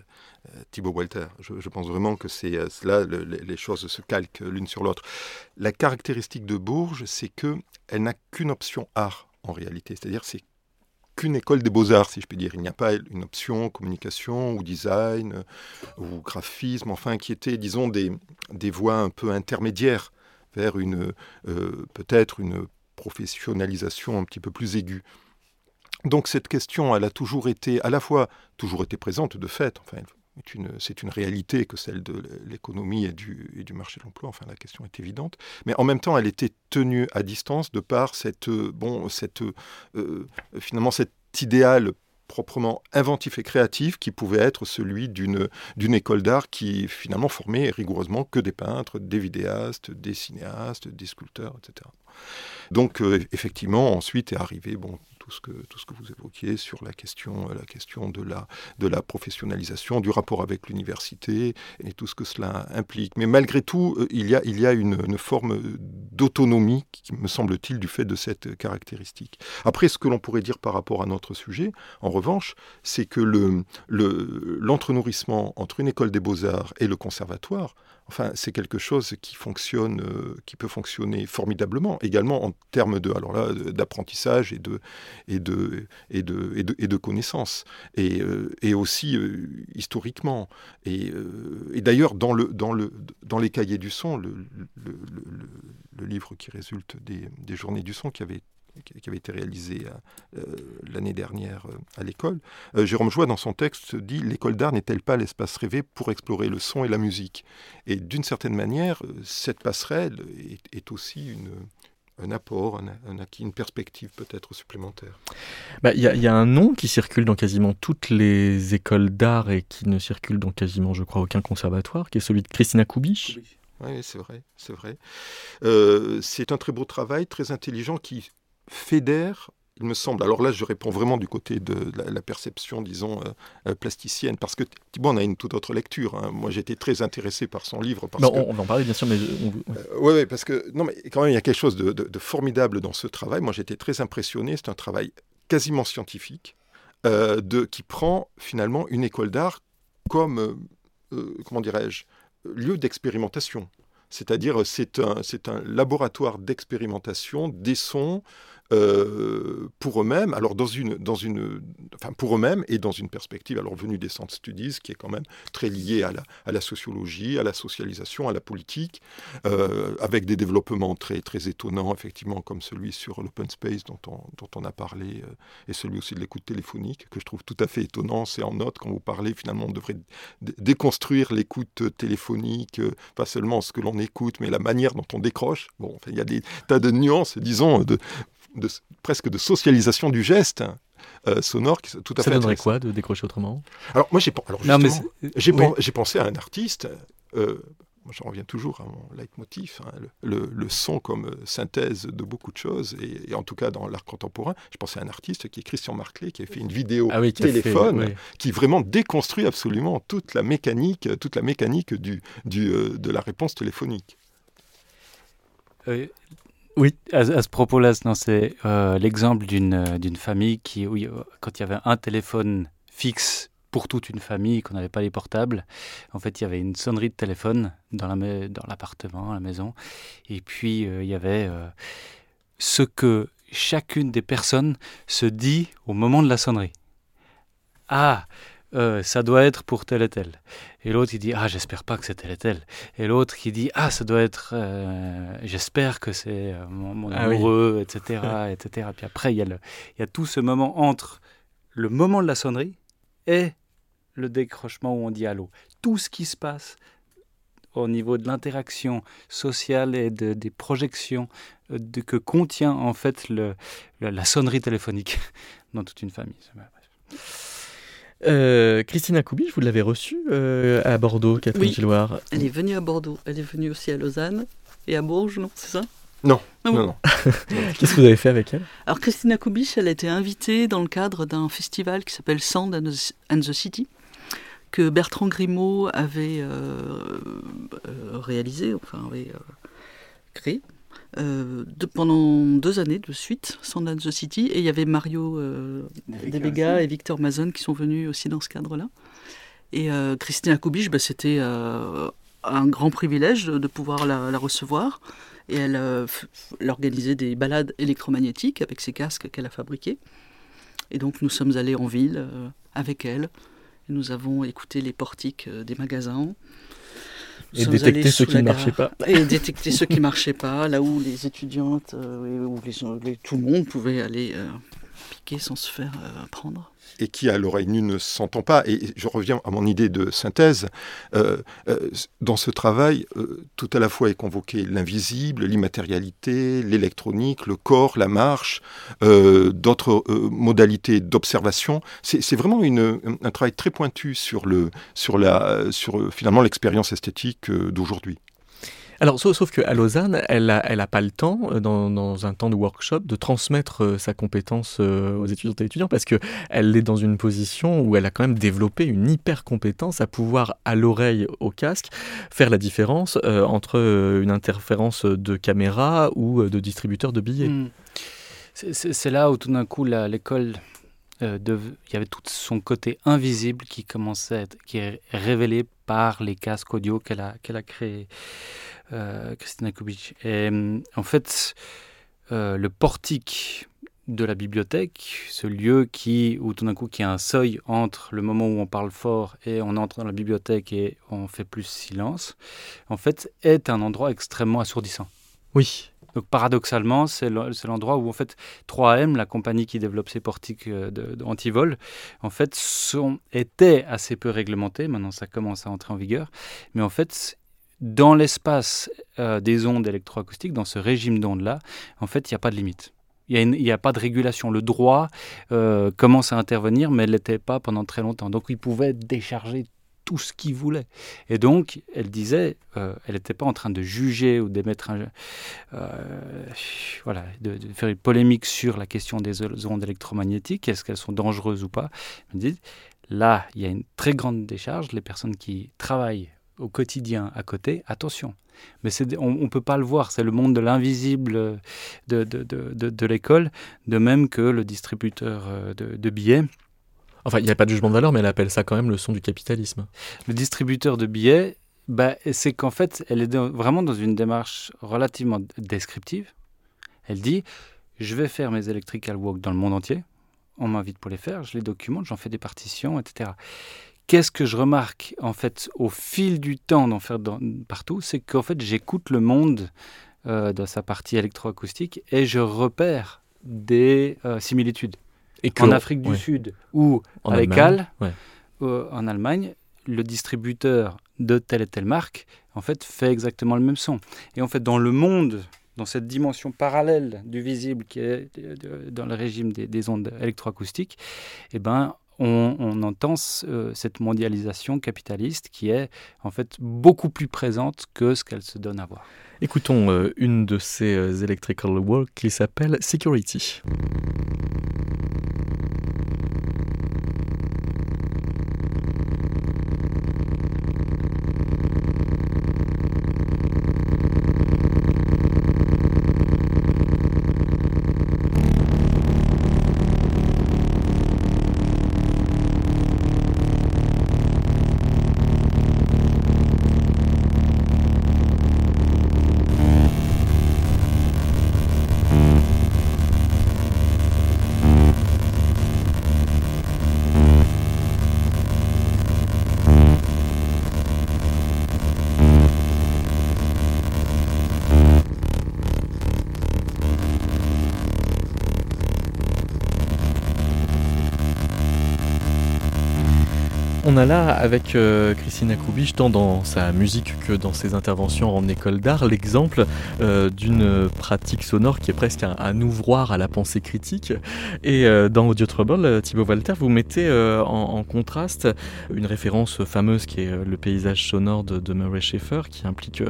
euh, Thibaut Walter. Je, pense vraiment que c'est là, les choses se calquent l'une sur l'autre. La caractéristique de Bourges, c'est qu'elle n'a qu'une option art en réalité. C'est-à-dire c'est qu'une école des beaux-arts, si je puis dire. Il n'y a pas une option communication ou design ou graphisme, enfin, qui était, disons, des, des voies un peu intermédiaires vers une euh, peut-être une professionnalisation un petit peu plus aiguë. Donc cette question, elle a toujours été, à la fois toujours été présente de fait, enfin, c'est une, réalité que celle de l'économie et du, marché de l'emploi, enfin la question est évidente, mais en même temps elle était tenue à distance de par cette, bon, cette, euh, finalement cet idéal proprement inventif et créatif qui pouvait être celui d'une, école d'art qui finalement formait rigoureusement que des peintres, des vidéastes, des cinéastes, des sculpteurs, etc. Donc euh, effectivement, ensuite est arrivé bon, tout ce que, vous évoquiez sur la question, la question de, la, de la professionnalisation, du rapport avec l'université et tout ce que cela implique. Mais malgré tout, euh, il y a, il y a une, forme d'autonomie, me semble-t-il, du fait de cette caractéristique. Après, ce que l'on pourrait dire par rapport à notre sujet, en revanche, c'est que le, le, l'entrenourrissement entre une école des beaux-arts et le conservatoire, Enfin, c'est quelque chose qui fonctionne, euh, qui peut fonctionner formidablement, également en termes de, alors là, d'apprentissage et de, et de, et de, et de, connaissances, et, euh, et aussi euh, historiquement. Et, et d'ailleurs, dans, le, dans, le, dans les cahiers du son, le, le, le livre qui résulte des, des, journées du son, qui avait qui avait été réalisé euh, euh, l'année dernière euh, à l'école, Jérôme Joie, dans son texte, dit L'école d'art n'est-elle pas l'espace rêvé pour explorer le son et la musique? Et d'une certaine manière, cette passerelle est, aussi une, un apport, un, acquis, une perspective peut-être supplémentaire. Bah, il y, y, a un nom qui circule dans quasiment toutes les écoles d'art et qui ne circule dans quasiment, je crois, aucun conservatoire, qui est celui de Christina Kubich. Oui, c'est vrai, c'est vrai. Euh, c'est un très beau travail, très intelligent, qui fédère, il me semble, alors là je réponds vraiment du côté de la, perception, disons, euh, plasticienne, parce que Thibault on a une toute autre lecture. Hein. Moi j'étais très intéressé par son livre. Parce que, on va en parler bien sûr, mais... oui, ouais, parce que, non mais quand même il y a quelque chose de, de formidable dans ce travail. Moi j'étais très impressionné, c'est un travail quasiment scientifique, de, qui prend finalement une école d'art comme, comment dirais-je, lieu d'expérimentation. C'est-à-dire, c'est un, un laboratoire d'expérimentation des sons, euh, pour eux-mêmes, alors dans une, dans une, enfin pour eux-mêmes et dans une perspective, alors venue des Centres Studies, qui est quand même très liée à la, à la sociologie, à la socialisation, à la politique, euh, avec des développements très, très étonnants, effectivement, comme celui sur l'open space dont on, dont on a parlé, euh, et celui aussi de l'écoute téléphonique, que je trouve tout à fait étonnant. C'est en note, quand vous parlez, finalement, on devrait déconstruire l'écoute téléphonique, pas seulement ce que l'on écoute, mais la manière dont on décroche. Bon, il y a des tas de nuances, disons, de, presque de socialisation du geste. Euh, sonore qui tout à ça fait donnerait quoi de décrocher autrement? Alors moi j'ai j'ai pensé à un artiste euh, moi j'en reviens toujours à mon leitmotiv hein, le, le, son comme euh, synthèse de beaucoup de choses et, en tout cas dans l'art contemporain je pensais à un artiste qui est Christian Marclay qui a fait une vidéo ah téléphone qui vraiment déconstruit absolument toute la mécanique toute la mécanique du, du de la réponse téléphonique oui, à, ce propos-là, c'est euh, l'exemple d'une euh, d'une famille qui, oui, euh, quand il y avait un téléphone fixe pour toute une famille, qu'on n'avait pas les portables, en fait, il y avait une sonnerie de téléphone dans l'appartement, dans la maison, et puis il y avait ce que chacune des personnes se dit au moment de la sonnerie. Ah, ça doit être pour tel et tel. Et l'autre, il dit, ah, j'espère pas que c'est tel et tel. Et l'autre, qui dit, ah, ça doit être, euh, j'espère que c'est euh, mon, ah amoureux, etc., etc. Puis après, il y, a il y a tout ce moment entre le moment de la sonnerie et le décrochement où on dit allô. Tout ce qui se passe au niveau de l'interaction sociale et de, des projections de, que contient en fait le, la sonnerie téléphonique dans toute une famille. Euh, Christina Koubiche, vous l'avez reçue euh, à Bordeaux, Catherine oui. Elle est venue à Bordeaux, elle est venue aussi à Lausanne et à Bourges, non C'est ça? Non, ah non, non. Qu'est-ce que vous avez fait avec elle? Alors Christina Koubiche, elle a été invitée dans le cadre d'un festival qui s'appelle Sound and the City, que Bertrand Grimaud avait euh, réalisé, enfin avait créé. Euh, de, pendant deux années de suite, Sandland the City, et il y avait Mario euh, et Victor Mazon qui sont venus aussi dans ce cadre-là. Et euh, Christina Kubich, bah, c'était euh, un grand privilège de, pouvoir la, recevoir. Et elle, elle, organisait des balades électromagnétiques avec ses casques qu'elle a fabriqués. Et donc nous sommes allés en ville avec elle. Et nous avons écouté les portiques des magasins. Et détecter ceux qui ne marchaient pas. Et détecter ceux qui ne marchaient pas, là où les étudiantes, euh, où les, tout le monde pouvait aller euh, et qui à l'oreille nue ne s'entend pas. Et je reviens à mon idée de synthèse. Euh, euh, dans ce travail, tout à la fois est convoqué l'invisible, l'immatérialité, l'électronique, le corps, la marche, d'autres modalités d'observation. C'est vraiment un travail très pointu sur, le, sur, la, sur finalement l'expérience esthétique d'aujourd'hui. Alors, sauf, qu'à Lausanne, elle n'a pas le temps, euh, dans, un temps de workshop, de transmettre euh, sa compétence euh, aux étudiantes et étudiants, parce qu'elle est dans une position où elle a quand même développé une hyper compétence à pouvoir, à l'oreille, au casque, faire la différence entre une interférence de caméra ou de distributeur de billets. Hmm. C'est là où tout d'un coup l'école il y avait tout son côté invisible qui commençait, qui est révélé par les casques audio qu'elle a, qu'elle a créés. Euh, Christina Kubich. Et en fait, euh, le portique de la bibliothèque, ce lieu qui, où tout d'un coup, qui a un seuil entre le moment où on parle fort et on entre dans la bibliothèque et on fait plus silence, en fait, est un endroit extrêmement assourdissant. Oui. Donc paradoxalement, c'est l'endroit où en fait 3M, la compagnie qui développe ces portiques euh, d'antivol, en fait sont, était assez peu réglementés. Maintenant, ça commence à entrer en vigueur, mais en fait dans l'espace euh, des ondes électroacoustiques, dans ce régime d'ondes-là, en fait, il n'y a pas de limite. Il n'y a, pas de régulation. Le droit euh, commence à intervenir, mais elle n'était pas pendant très longtemps. Donc, il pouvait décharger tout ce qu'il voulait. Et donc, elle disait, euh, elle n'était pas en train de juger ou d'émettre un, voilà, de, faire une polémique sur la question des ondes électromagnétiques, est-ce qu'elles sont dangereuses ou pas. Elle dit, là, il y a une très grande décharge. Les personnes qui travaillent au quotidien à côté, attention. Mais on ne peut pas le voir, c'est le monde de l'invisible de, de, de, de l'école, de même que le distributeur de, billets Enfin, il n'y a pas de jugement de valeur, mais elle appelle ça quand même le son du capitalisme. Le distributeur de billets, bah, c'est qu'en fait, elle est vraiment dans une démarche relativement descriptive. Elle dit, je vais faire mes electrical walk dans le monde entier. On m'invite pour les faire, je les documente, j'en fais des partitions, etc. Qu'est-ce que je remarque en fait au fil du temps d'en faire partout, c'est qu'en fait j'écoute le monde euh, dans sa partie électroacoustique et je repère des euh, similitudes. En Afrique du Sud ou en à l'ECAL, en Allemagne, le distributeur de telle et telle marque, en fait, fait exactement le même son. Et en fait, dans le monde, dans cette dimension parallèle du visible qui est dans le régime des, ondes électroacoustiques, eh ben, on, entend euh, cette mondialisation capitaliste qui est en fait beaucoup plus présente que ce qu'elle se donne à voir. Écoutons euh, une de ces euh, electrical work qui s'appelle Security. A là, avec euh, Christina Kubich, tant dans sa musique que dans ses interventions en école d'art, l'exemple euh, d'une pratique sonore qui est presque un, ouvroir à la pensée critique. Et euh, dans Audio Trouble, Thibaut Walter, vous mettez en, contraste une référence fameuse qui est le paysage sonore de, Murray Schaeffer, qui implique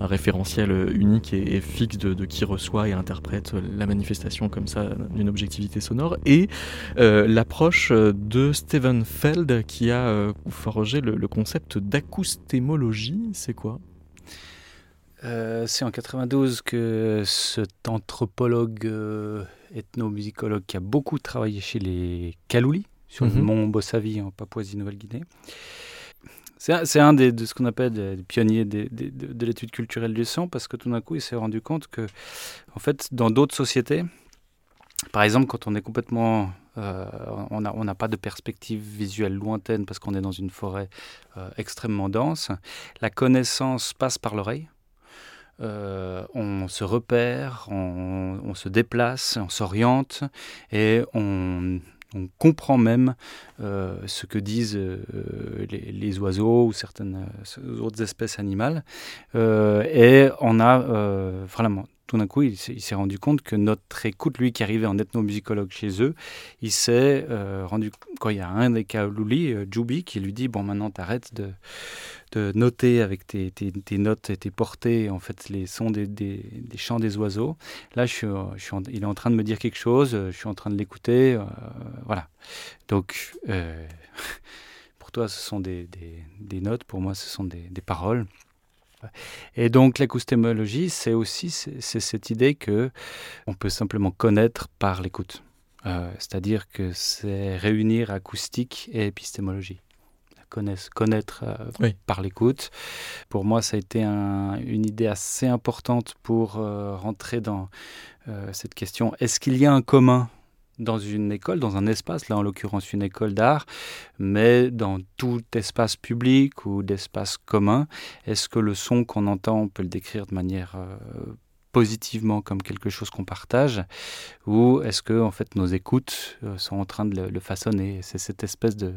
un référentiel unique et, fixe de, de, qui reçoit et interprète la manifestation comme ça d'une objectivité sonore, et l'approche de Steven Feld qui a euh, forger le, concept d'acoustémologie, c'est quoi? Euh, c'est en 92 que cet anthropologue euh, ethnomusicologue qui a beaucoup travaillé chez les Kaluli, sur le mhm. mont Bossavi en Papouasie-Nouvelle-Guinée. C'est un, des, de ce qu'on appelle des, pionniers de, de l'étude culturelle du son, parce que tout d'un coup, il s'est rendu compte que, en fait, dans d'autres sociétés, par exemple, quand on est complètement euh, on n'a pas de perspective visuelle lointaine parce qu'on est dans une forêt euh, extrêmement dense. La connaissance passe par l'oreille. Euh, on se repère, on, se déplace, on s'oriente et on, comprend même ce que disent les, oiseaux ou certaines autres espèces animales. et on a vraiment tout d'un coup, il, s'est rendu compte que notre écoute, lui qui arrivait en ethnomusicologue chez eux, il s'est euh, rendu quand il y a un des Kaoluli, euh, qui lui dit Bon, maintenant, t'arrêtes de, noter avec tes, tes, notes et tes portées, en fait, les sons des, chants des oiseaux. Là, je suis il est en train de me dire quelque chose, je suis en train de l'écouter. Euh, voilà. Donc, pour toi, ce sont des, notes, pour moi, ce sont des, paroles. Et donc l'acoustémologie, c'est aussi c'est cette idée que on peut simplement connaître par l'écoute. Euh, c'est-à-dire que c'est réunir acoustique et épistémologie. Connaître, connaître euh, par l'écoute. Pour moi, ça a été une idée assez importante pour euh, rentrer dans cette question. Est-ce qu'il y a un commun? Dans une école, dans un espace, là en l'occurrence une école d'art, mais dans tout espace public ou d'espace commun, est-ce que le son qu'on entend, on peut le décrire de manière euh, positivement comme quelque chose qu'on partage, ou est-ce que en fait nos écoutes euh, sont en train de le, façonner? C'est cette espèce de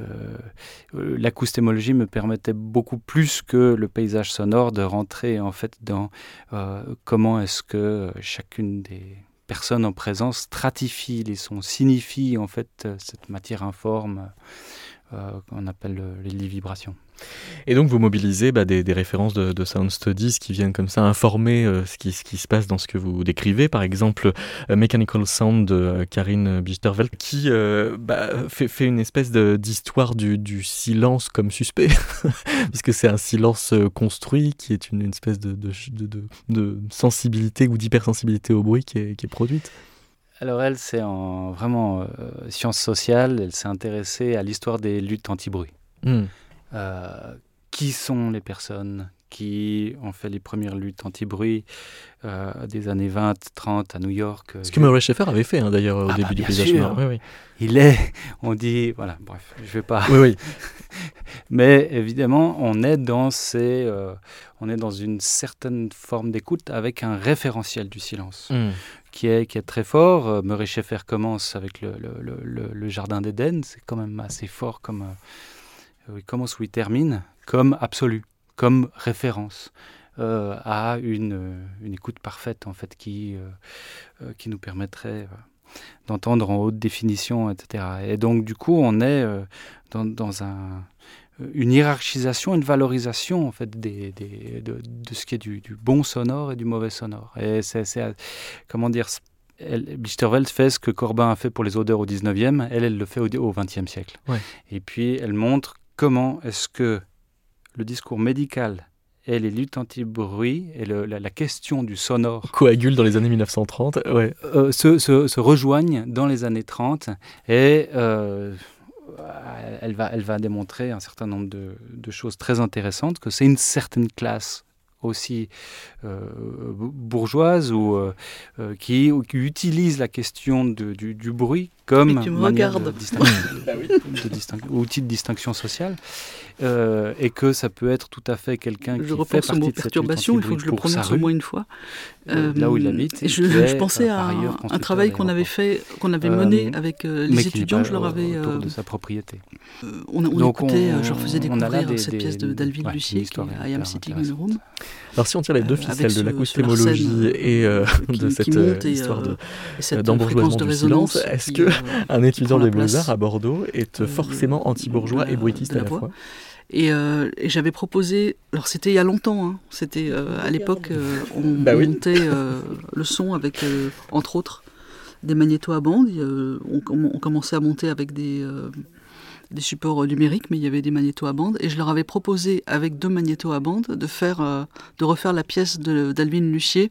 euh, l'acoustémologie me permettait beaucoup plus que le paysage sonore de rentrer en fait dans comment est-ce que chacune des personne en présence stratifie les sons, signifie en fait euh, cette matière informe qu'on appelle les lits vibrations. Et donc vous mobilisez bah, des, références de, sound studies qui viennent comme ça informer ce, qui, ce, qui, se passe dans ce que vous décrivez. Par exemple, Mechanical Sound de Karine Bichterveld qui bah, fait, une espèce d'histoire du, silence comme suspect, puisque c'est un silence construit qui est une, espèce de, sensibilité ou d'hypersensibilité au bruit qui est produite. Alors elle, c'est en vraiment euh, sciences sociales, elle s'est intéressée à l'histoire des luttes anti-bruit. Hmm. Euh, qui sont les personnes qui ont fait les premières luttes anti-bruit euh, des années 20, 30 à New York. Ce que Murray Schaeffer avait fait hein, d'ailleurs au ah début bah, du paysage Oui, oui. Il est, on dit, voilà, bref, je vais pas. Oui, oui. Mais évidemment, on est dans ces, on est dans une certaine forme d'écoute avec un référentiel du silence. Hmm qui est, très fort. Euh, Murray Schaeffer commence avec le, Jardin d'Éden, c'est quand même assez fort comme... Euh, il commence où il termine, comme absolu, comme référence. Euh, à une, écoute parfaite en fait qui, qui nous permettrait d'entendre en haute définition, etc. Et donc du coup on est dans un, une hiérarchisation, une valorisation en fait des, des, de, de, ce qui est du, du, bon sonore et du mauvais sonore. Et c'est, comment dire, Lichterveld fait ce que Corbin a fait pour les odeurs au 19e, elle, elle le fait au, au 20e siècle. Et puis elle montre comment est-ce que le discours médical et les luttes anti-bruit et le, la, question du sonore coagule dans les années 1930 ouais. Euh, se, se, se, rejoignent dans les années 30 et euh, elle va, elle va démontrer un certain nombre de, choses très intéressantes, que c'est une certaine classe aussi euh, bourgeoise ou euh, euh, qui, qui, utilise la question du, bruit comme manière de, distinction, outil de distinction sociale et que ça peut être tout à fait quelqu'un qui fait partie mot de perturbation, il faut que je le prononce au moins une fois. là où il habite. Je, je, pensais à un, un travail qu'on avait fait, qu'on avait mené avec les étudiants, je leur avais autour de sa propriété. on, on écoutait, je leur faisais découvrir cette pièce d'Alvin Lucier, I Am Sitting in a Room. Alors si on tire les deux ficelles de l'acoustémologie et de cette histoire d'embourgeoisement du silence, est-ce que un étudiant des Beaux-Arts à Bordeaux est forcément anti-bourgeois et bruitiste à la fois et, j'avais proposé, alors c'était il y a longtemps, hein, c'était à l'époque, on bah montait le son avec, entre autres, des magnétos à bande. On, on, commençait à monter avec des, des supports numériques, mais il y avait des magnétos à bande. Et je leur avais proposé, avec deux magnétos à bande, de, faire, euh, de refaire la pièce d'Alvin Lucier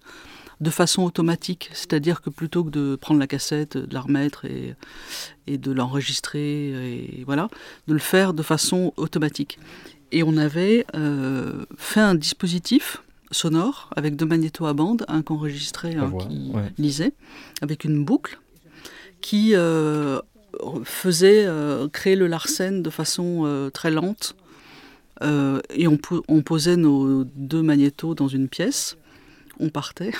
de façon automatique. C'est-à-dire que plutôt que de prendre la cassette, de la remettre et, et de l'enregistrer, et voilà, de le faire de façon automatique. Et on avait euh, fait un dispositif sonore avec deux magnétos à bande, un qu'enregistrait, un qui lisait, avec une boucle qui euh, faisait euh, créer le Larsen de façon euh, très lente. Euh, et on, posait nos deux magnétos dans une pièce. On partait.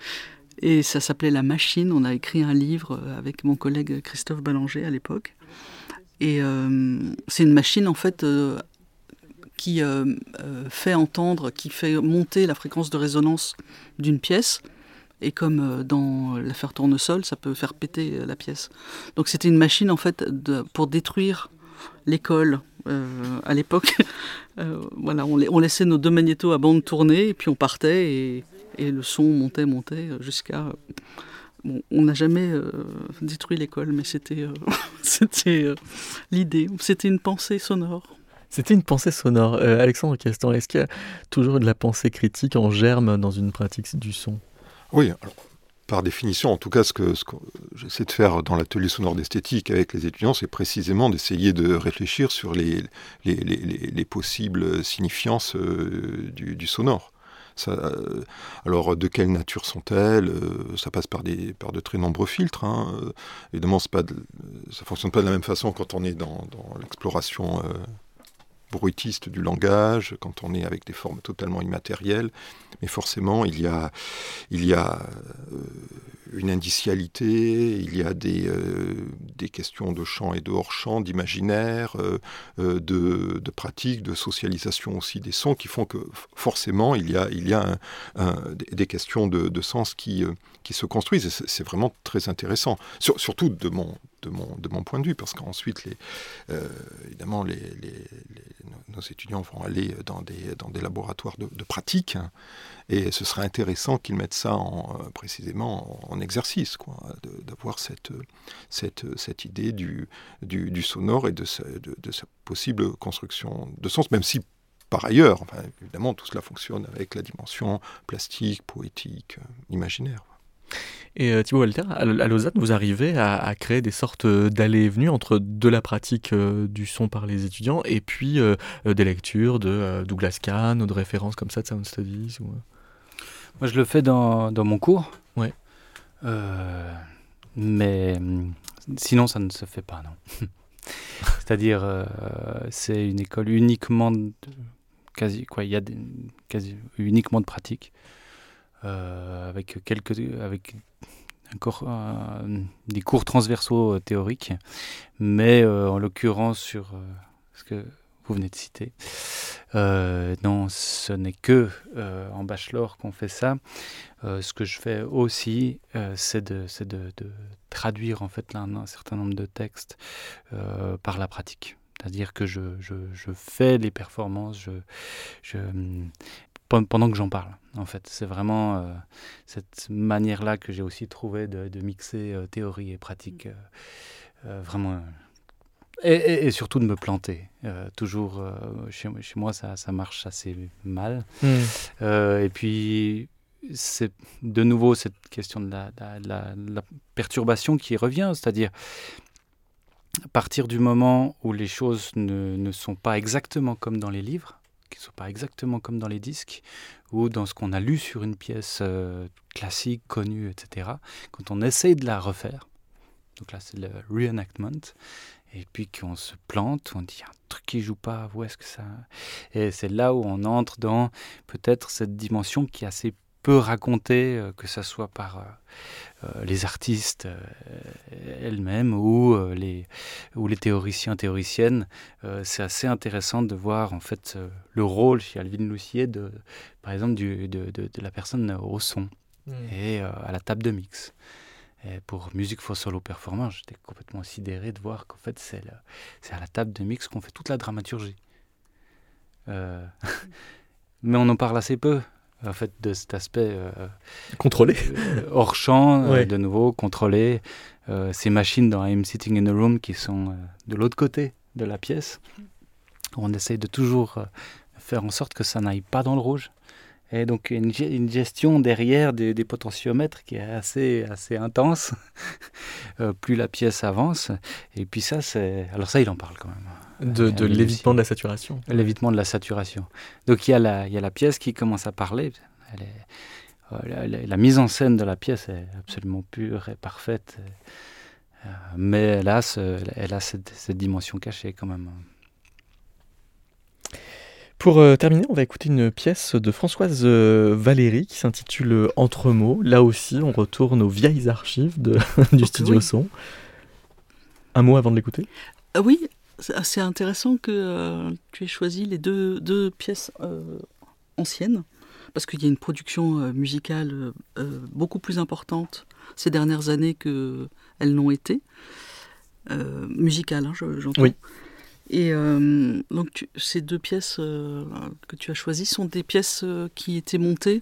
Et ça s'appelait La Machine. On a écrit un livre avec mon collègue Christophe Ballanger à l'époque. Et c'est une machine en fait qui fait entendre, qui fait monter la fréquence de résonance d'une pièce et comme euh, dans l'affaire Tournesol, ça peut faire péter euh, la pièce. Donc c'était une machine en fait pour détruire l'école euh, à l'époque. voilà, on, laissait nos deux magnétos à bande tourner et puis on partait et, le son montait, montait jusqu'à. on n'a jamais détruit l'école, mais c'était c'était l'idée. C'était une pensée sonore. C'était une pensée sonore. Alexandre Castan, est-ce qu'il y a toujours de la pensée critique en germe dans une pratique du son? Oui, par définition, en tout cas, ce que, j'essaie de faire dans l'atelier sonore d'esthétique avec les étudiants, c'est précisément d'essayer de réfléchir sur les, les, possibles significances euh, du, sonore. Euh, alors, de quelle nature sont-elles euh, Ça passe par, des, par de très nombreux filtres. Hein. évidemment, pas ça ne fonctionne pas de la même façon quand on est dans, l'exploration bruitiste du langage, quand on est avec des formes totalement immatérielles. Mais forcément, il y a, il y a euh, une indicialité, il y a des, euh, des questions de chant et de hors-champ, d'imaginaire, euh, de, de pratique, de socialisation aussi des sons qui font que forcément, il y a, il y a des questions de, de, sens qui, qui se construisent. C'est vraiment très intéressant. surtout de mon de mon, point de vue, parce qu'ensuite, les, évidemment, nos étudiants vont aller dans des, laboratoires de, pratique, et ce serait intéressant qu'ils mettent ça en, précisément en, exercice, d'avoir cette, idée du, sonore et de sa, possible construction de sens, même si par ailleurs, évidemment, tout cela fonctionne avec la dimension plastique, poétique, euh, imaginaire. Et euh, Thibaut Walter, à, Lausanne, vous arrivez à, créer des sortes d'allées et venues entre de la pratique euh, du son par les étudiants et puis des lectures de Douglas Kahn ou de références comme ça de Sound Studies Moi, je le fais dans, dans mon cours. Ouais. mais hum, sinon, ça ne se fait pas, non. C'est-à-dire, c'est une école uniquement de, quasi, quoi, il y a quasi, uniquement de pratique, euh, avec quelques, avec encore des cours transversaux euh, théoriques, mais euh, en l'occurrence sur ce que vous venez de citer. non, ce n'est que en bachelor qu'on fait ça. ce que je fais aussi, c'est de, traduire en fait un, certain nombre de textes par la pratique. C'est-à-dire que je, fais les performances je, pendant que j'en parle. En fait, c'est vraiment euh, cette manière-là que j'ai aussi trouvé de, de mixer euh, théorie et pratique. Euh, vraiment. Et, et, surtout de me planter. toujours, chez, chez, moi, ça, ça, marche assez mal. Hmm. et puis, c'est de nouveau cette question de la, la, la perturbation qui revient, c'est-à-dire à partir du moment où les choses ne, ne sont pas exactement comme dans les livres, qui ne sont pas exactement comme dans les disques, ou dans ce qu'on a lu sur une pièce euh, classique, connue, etc., quand on essaye de la refaire, donc là c'est le reenactment, et puis qu'on se plante, on dit un truc qui joue pas, où est-ce que ça... Et c'est là où on entre dans peut-être cette dimension qui est assez peu raconter, euh, que ce soit par euh, euh, les artistes elles-mêmes ou, les, ou les théoriciens, théoriciennes. c'est assez intéressant de voir en fait le rôle chez Alvin Lucier, de, par exemple, du, de, de, la personne au son mmh. et à la table de mix. Et pour Music for Solo Performance, j'étais complètement sidéré de voir qu'en fait, c'est à la table de mix qu'on fait toute la dramaturgie. mais on en parle assez peu en fait, de cet aspect euh, contrôlé, euh, hors champ, euh, de nouveau contrôlé. ces machines dans I'm Sitting in a Room qui sont de l'autre côté de la pièce. On essaye de toujours faire en sorte que ça n'aille pas dans le rouge. Et donc une, une gestion derrière des, des, potentiomètres qui est assez, assez intense, plus la pièce avance. Et puis ça, c'est... Alors ça, il en parle quand même. De, l'évitement de la saturation. L'évitement de la saturation. Donc il y, a la, il y a la pièce qui commence à parler. Euh, la, mise en scène de la pièce est absolument pure et parfaite. Euh, mais elle a, elle a cette, dimension cachée quand même. Pour euh, terminer, on va écouter une pièce de Françoise Valéry qui s'intitule Entre mots. Là aussi, on retourne aux vieilles archives de, du studio son. Un mot avant de l'écouter? Oui, c'est intéressant que euh, tu aies choisi les deux, deux pièces euh, anciennes, parce qu'il y a une production euh, musicale beaucoup plus importante ces dernières années qu'elles n'ont été. musicale, hein, j'entends. Oui. Et donc ces deux pièces que tu as choisies sont des pièces qui étaient montées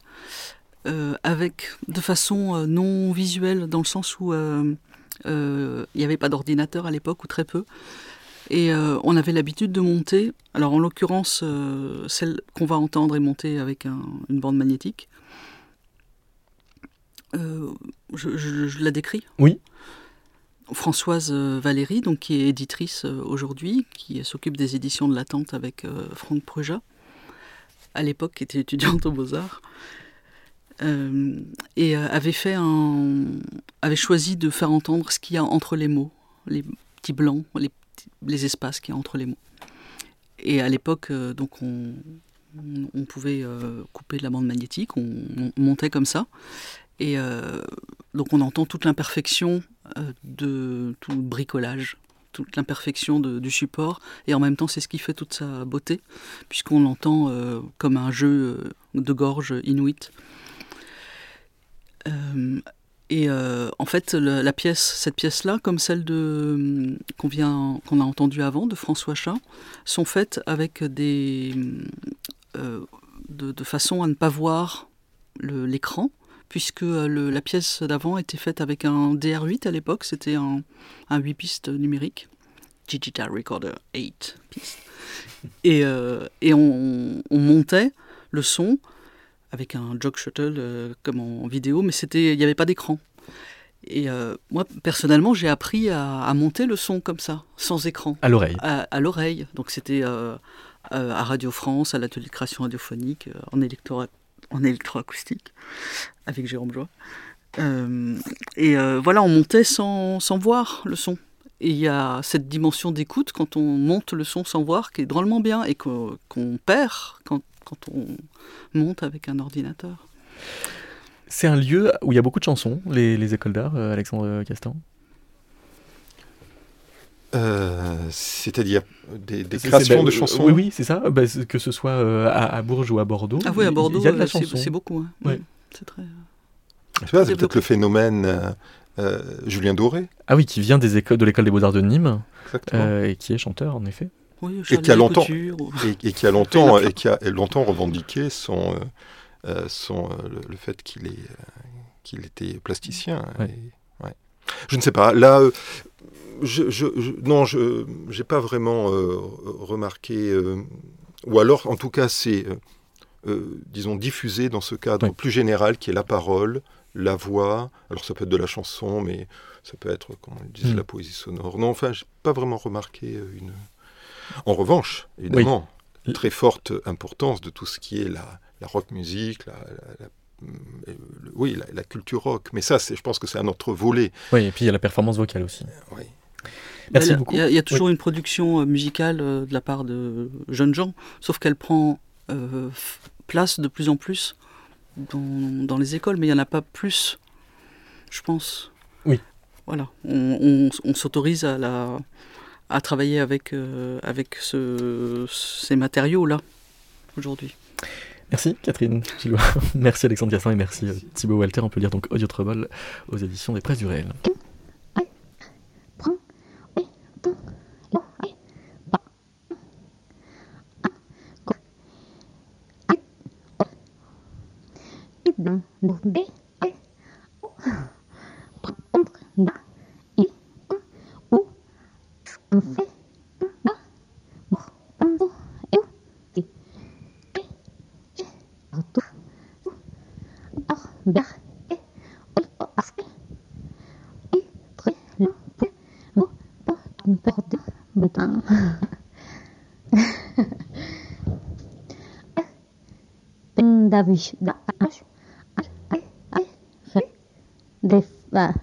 avec de façon non visuelle, dans le sens où il n'y avait pas d'ordinateur à l'époque, ou très peu. Et euh, on avait l'habitude de monter, alors en l'occurrence, euh, celle qu'on va entendre est montée avec une bande magnétique. Euh, je, la décris Oui. Françoise Valéry, donc, qui est éditrice aujourd'hui, qui s'occupe des éditions de l'attente avec Franck Preja, à l'époque qui était étudiante aux Beaux-Arts. et avait fait un, avait choisi de faire entendre ce qu'il y a entre les mots, les petits blancs, les les espaces qu'il y a entre les mots. Et à l'époque, euh, donc on, pouvait euh, couper de la bande magnétique, on, montait comme ça. Et euh, donc on entend toute l'imperfection de tout le bricolage, toute l'imperfection du support. Et en même temps, c'est ce qui fait toute sa beauté, puisqu'on l'entend comme un jeu de gorge inuit. Et euh, en fait, la pièce, cette pièce-là, comme celle de qu'on a entendue avant de François Chat, sont faites avec des de, façon à ne pas voir l'écran, puisque la pièce d'avant était faite avec un DR8 à l'époque, c'était un, un 8 pistes numérique. Digital Recorder 8 pistes. Euh, et on, montait le son avec un jog shuttle euh, comme en vidéo, mais c'était il n'y avait pas d'écran. Et euh, moi, personnellement, j'ai appris à, monter le son comme ça, sans écran. À l'oreille. À, l'oreille. Donc c'était à Radio France, à l'atelier de création radiophonique, en, électro en électroacoustique, avec Jérôme Joie. et voilà, on montait sans, sans voir le son. Et il y a cette dimension d'écoute quand on monte le son sans voir qui est drôlement bien et qu'on perd quand, quand, on monte avec un ordinateur. C'est un lieu où il y a beaucoup de chansons, les, les écoles d'art, euh, Alexandre Castan? Euh, C'est-à-dire des, créations bah, de chansons Oui, oui, c'est ça. Bah, que ce soit euh, à, Bourges ou à Bordeaux. Ah oui, à Bordeaux, il y a de la chanson. C'est beaucoup. Hein. C'est très. C'est peut-être le phénomène euh, Julien Doré. Ah oui, qui vient des écoles, de l'école des beaux-arts de Nîmes, euh, et qui est chanteur en effet. Et, qui a longtemps, et, qui a longtemps, et qui a longtemps revendiqué son, euh, son, le, fait qu'il est, qu'il était plasticien. Je ne sais pas. Là, je, je, non, je n'ai pas vraiment remarqué, ou alors, en tout cas, c'est, disons, diffusé dans ce cadre plus général qui est la parole, la voix. Alors ça peut être de la chanson, mais ça peut être, comme on le disait, hmm. la poésie sonore. Non, enfin, j'ai pas vraiment remarqué euh, une. En revanche, évidemment, très forte importance de tout ce qui est la, rock musique, la, euh, oui, la, culture rock. Mais ça, je pense que c'est un autre volet. Oui, et puis il y a la performance vocale aussi. Euh, oui. Merci beaucoup. Il y, a, toujours une production musicale de la part de jeunes gens, sauf qu'elle prend place de plus en plus dans, les écoles, mais il n'y en a pas plus, je pense. Oui. Voilà, on, s'autorise à, la, à travailler avec, euh, avec ce, ces matériaux-là, aujourd'hui. Merci Catherine merci Alexandre Cassin et merci, euh, Thibaut Walter. On peut lire donc Audio Trouble aux éditions des Presses du Réel. David da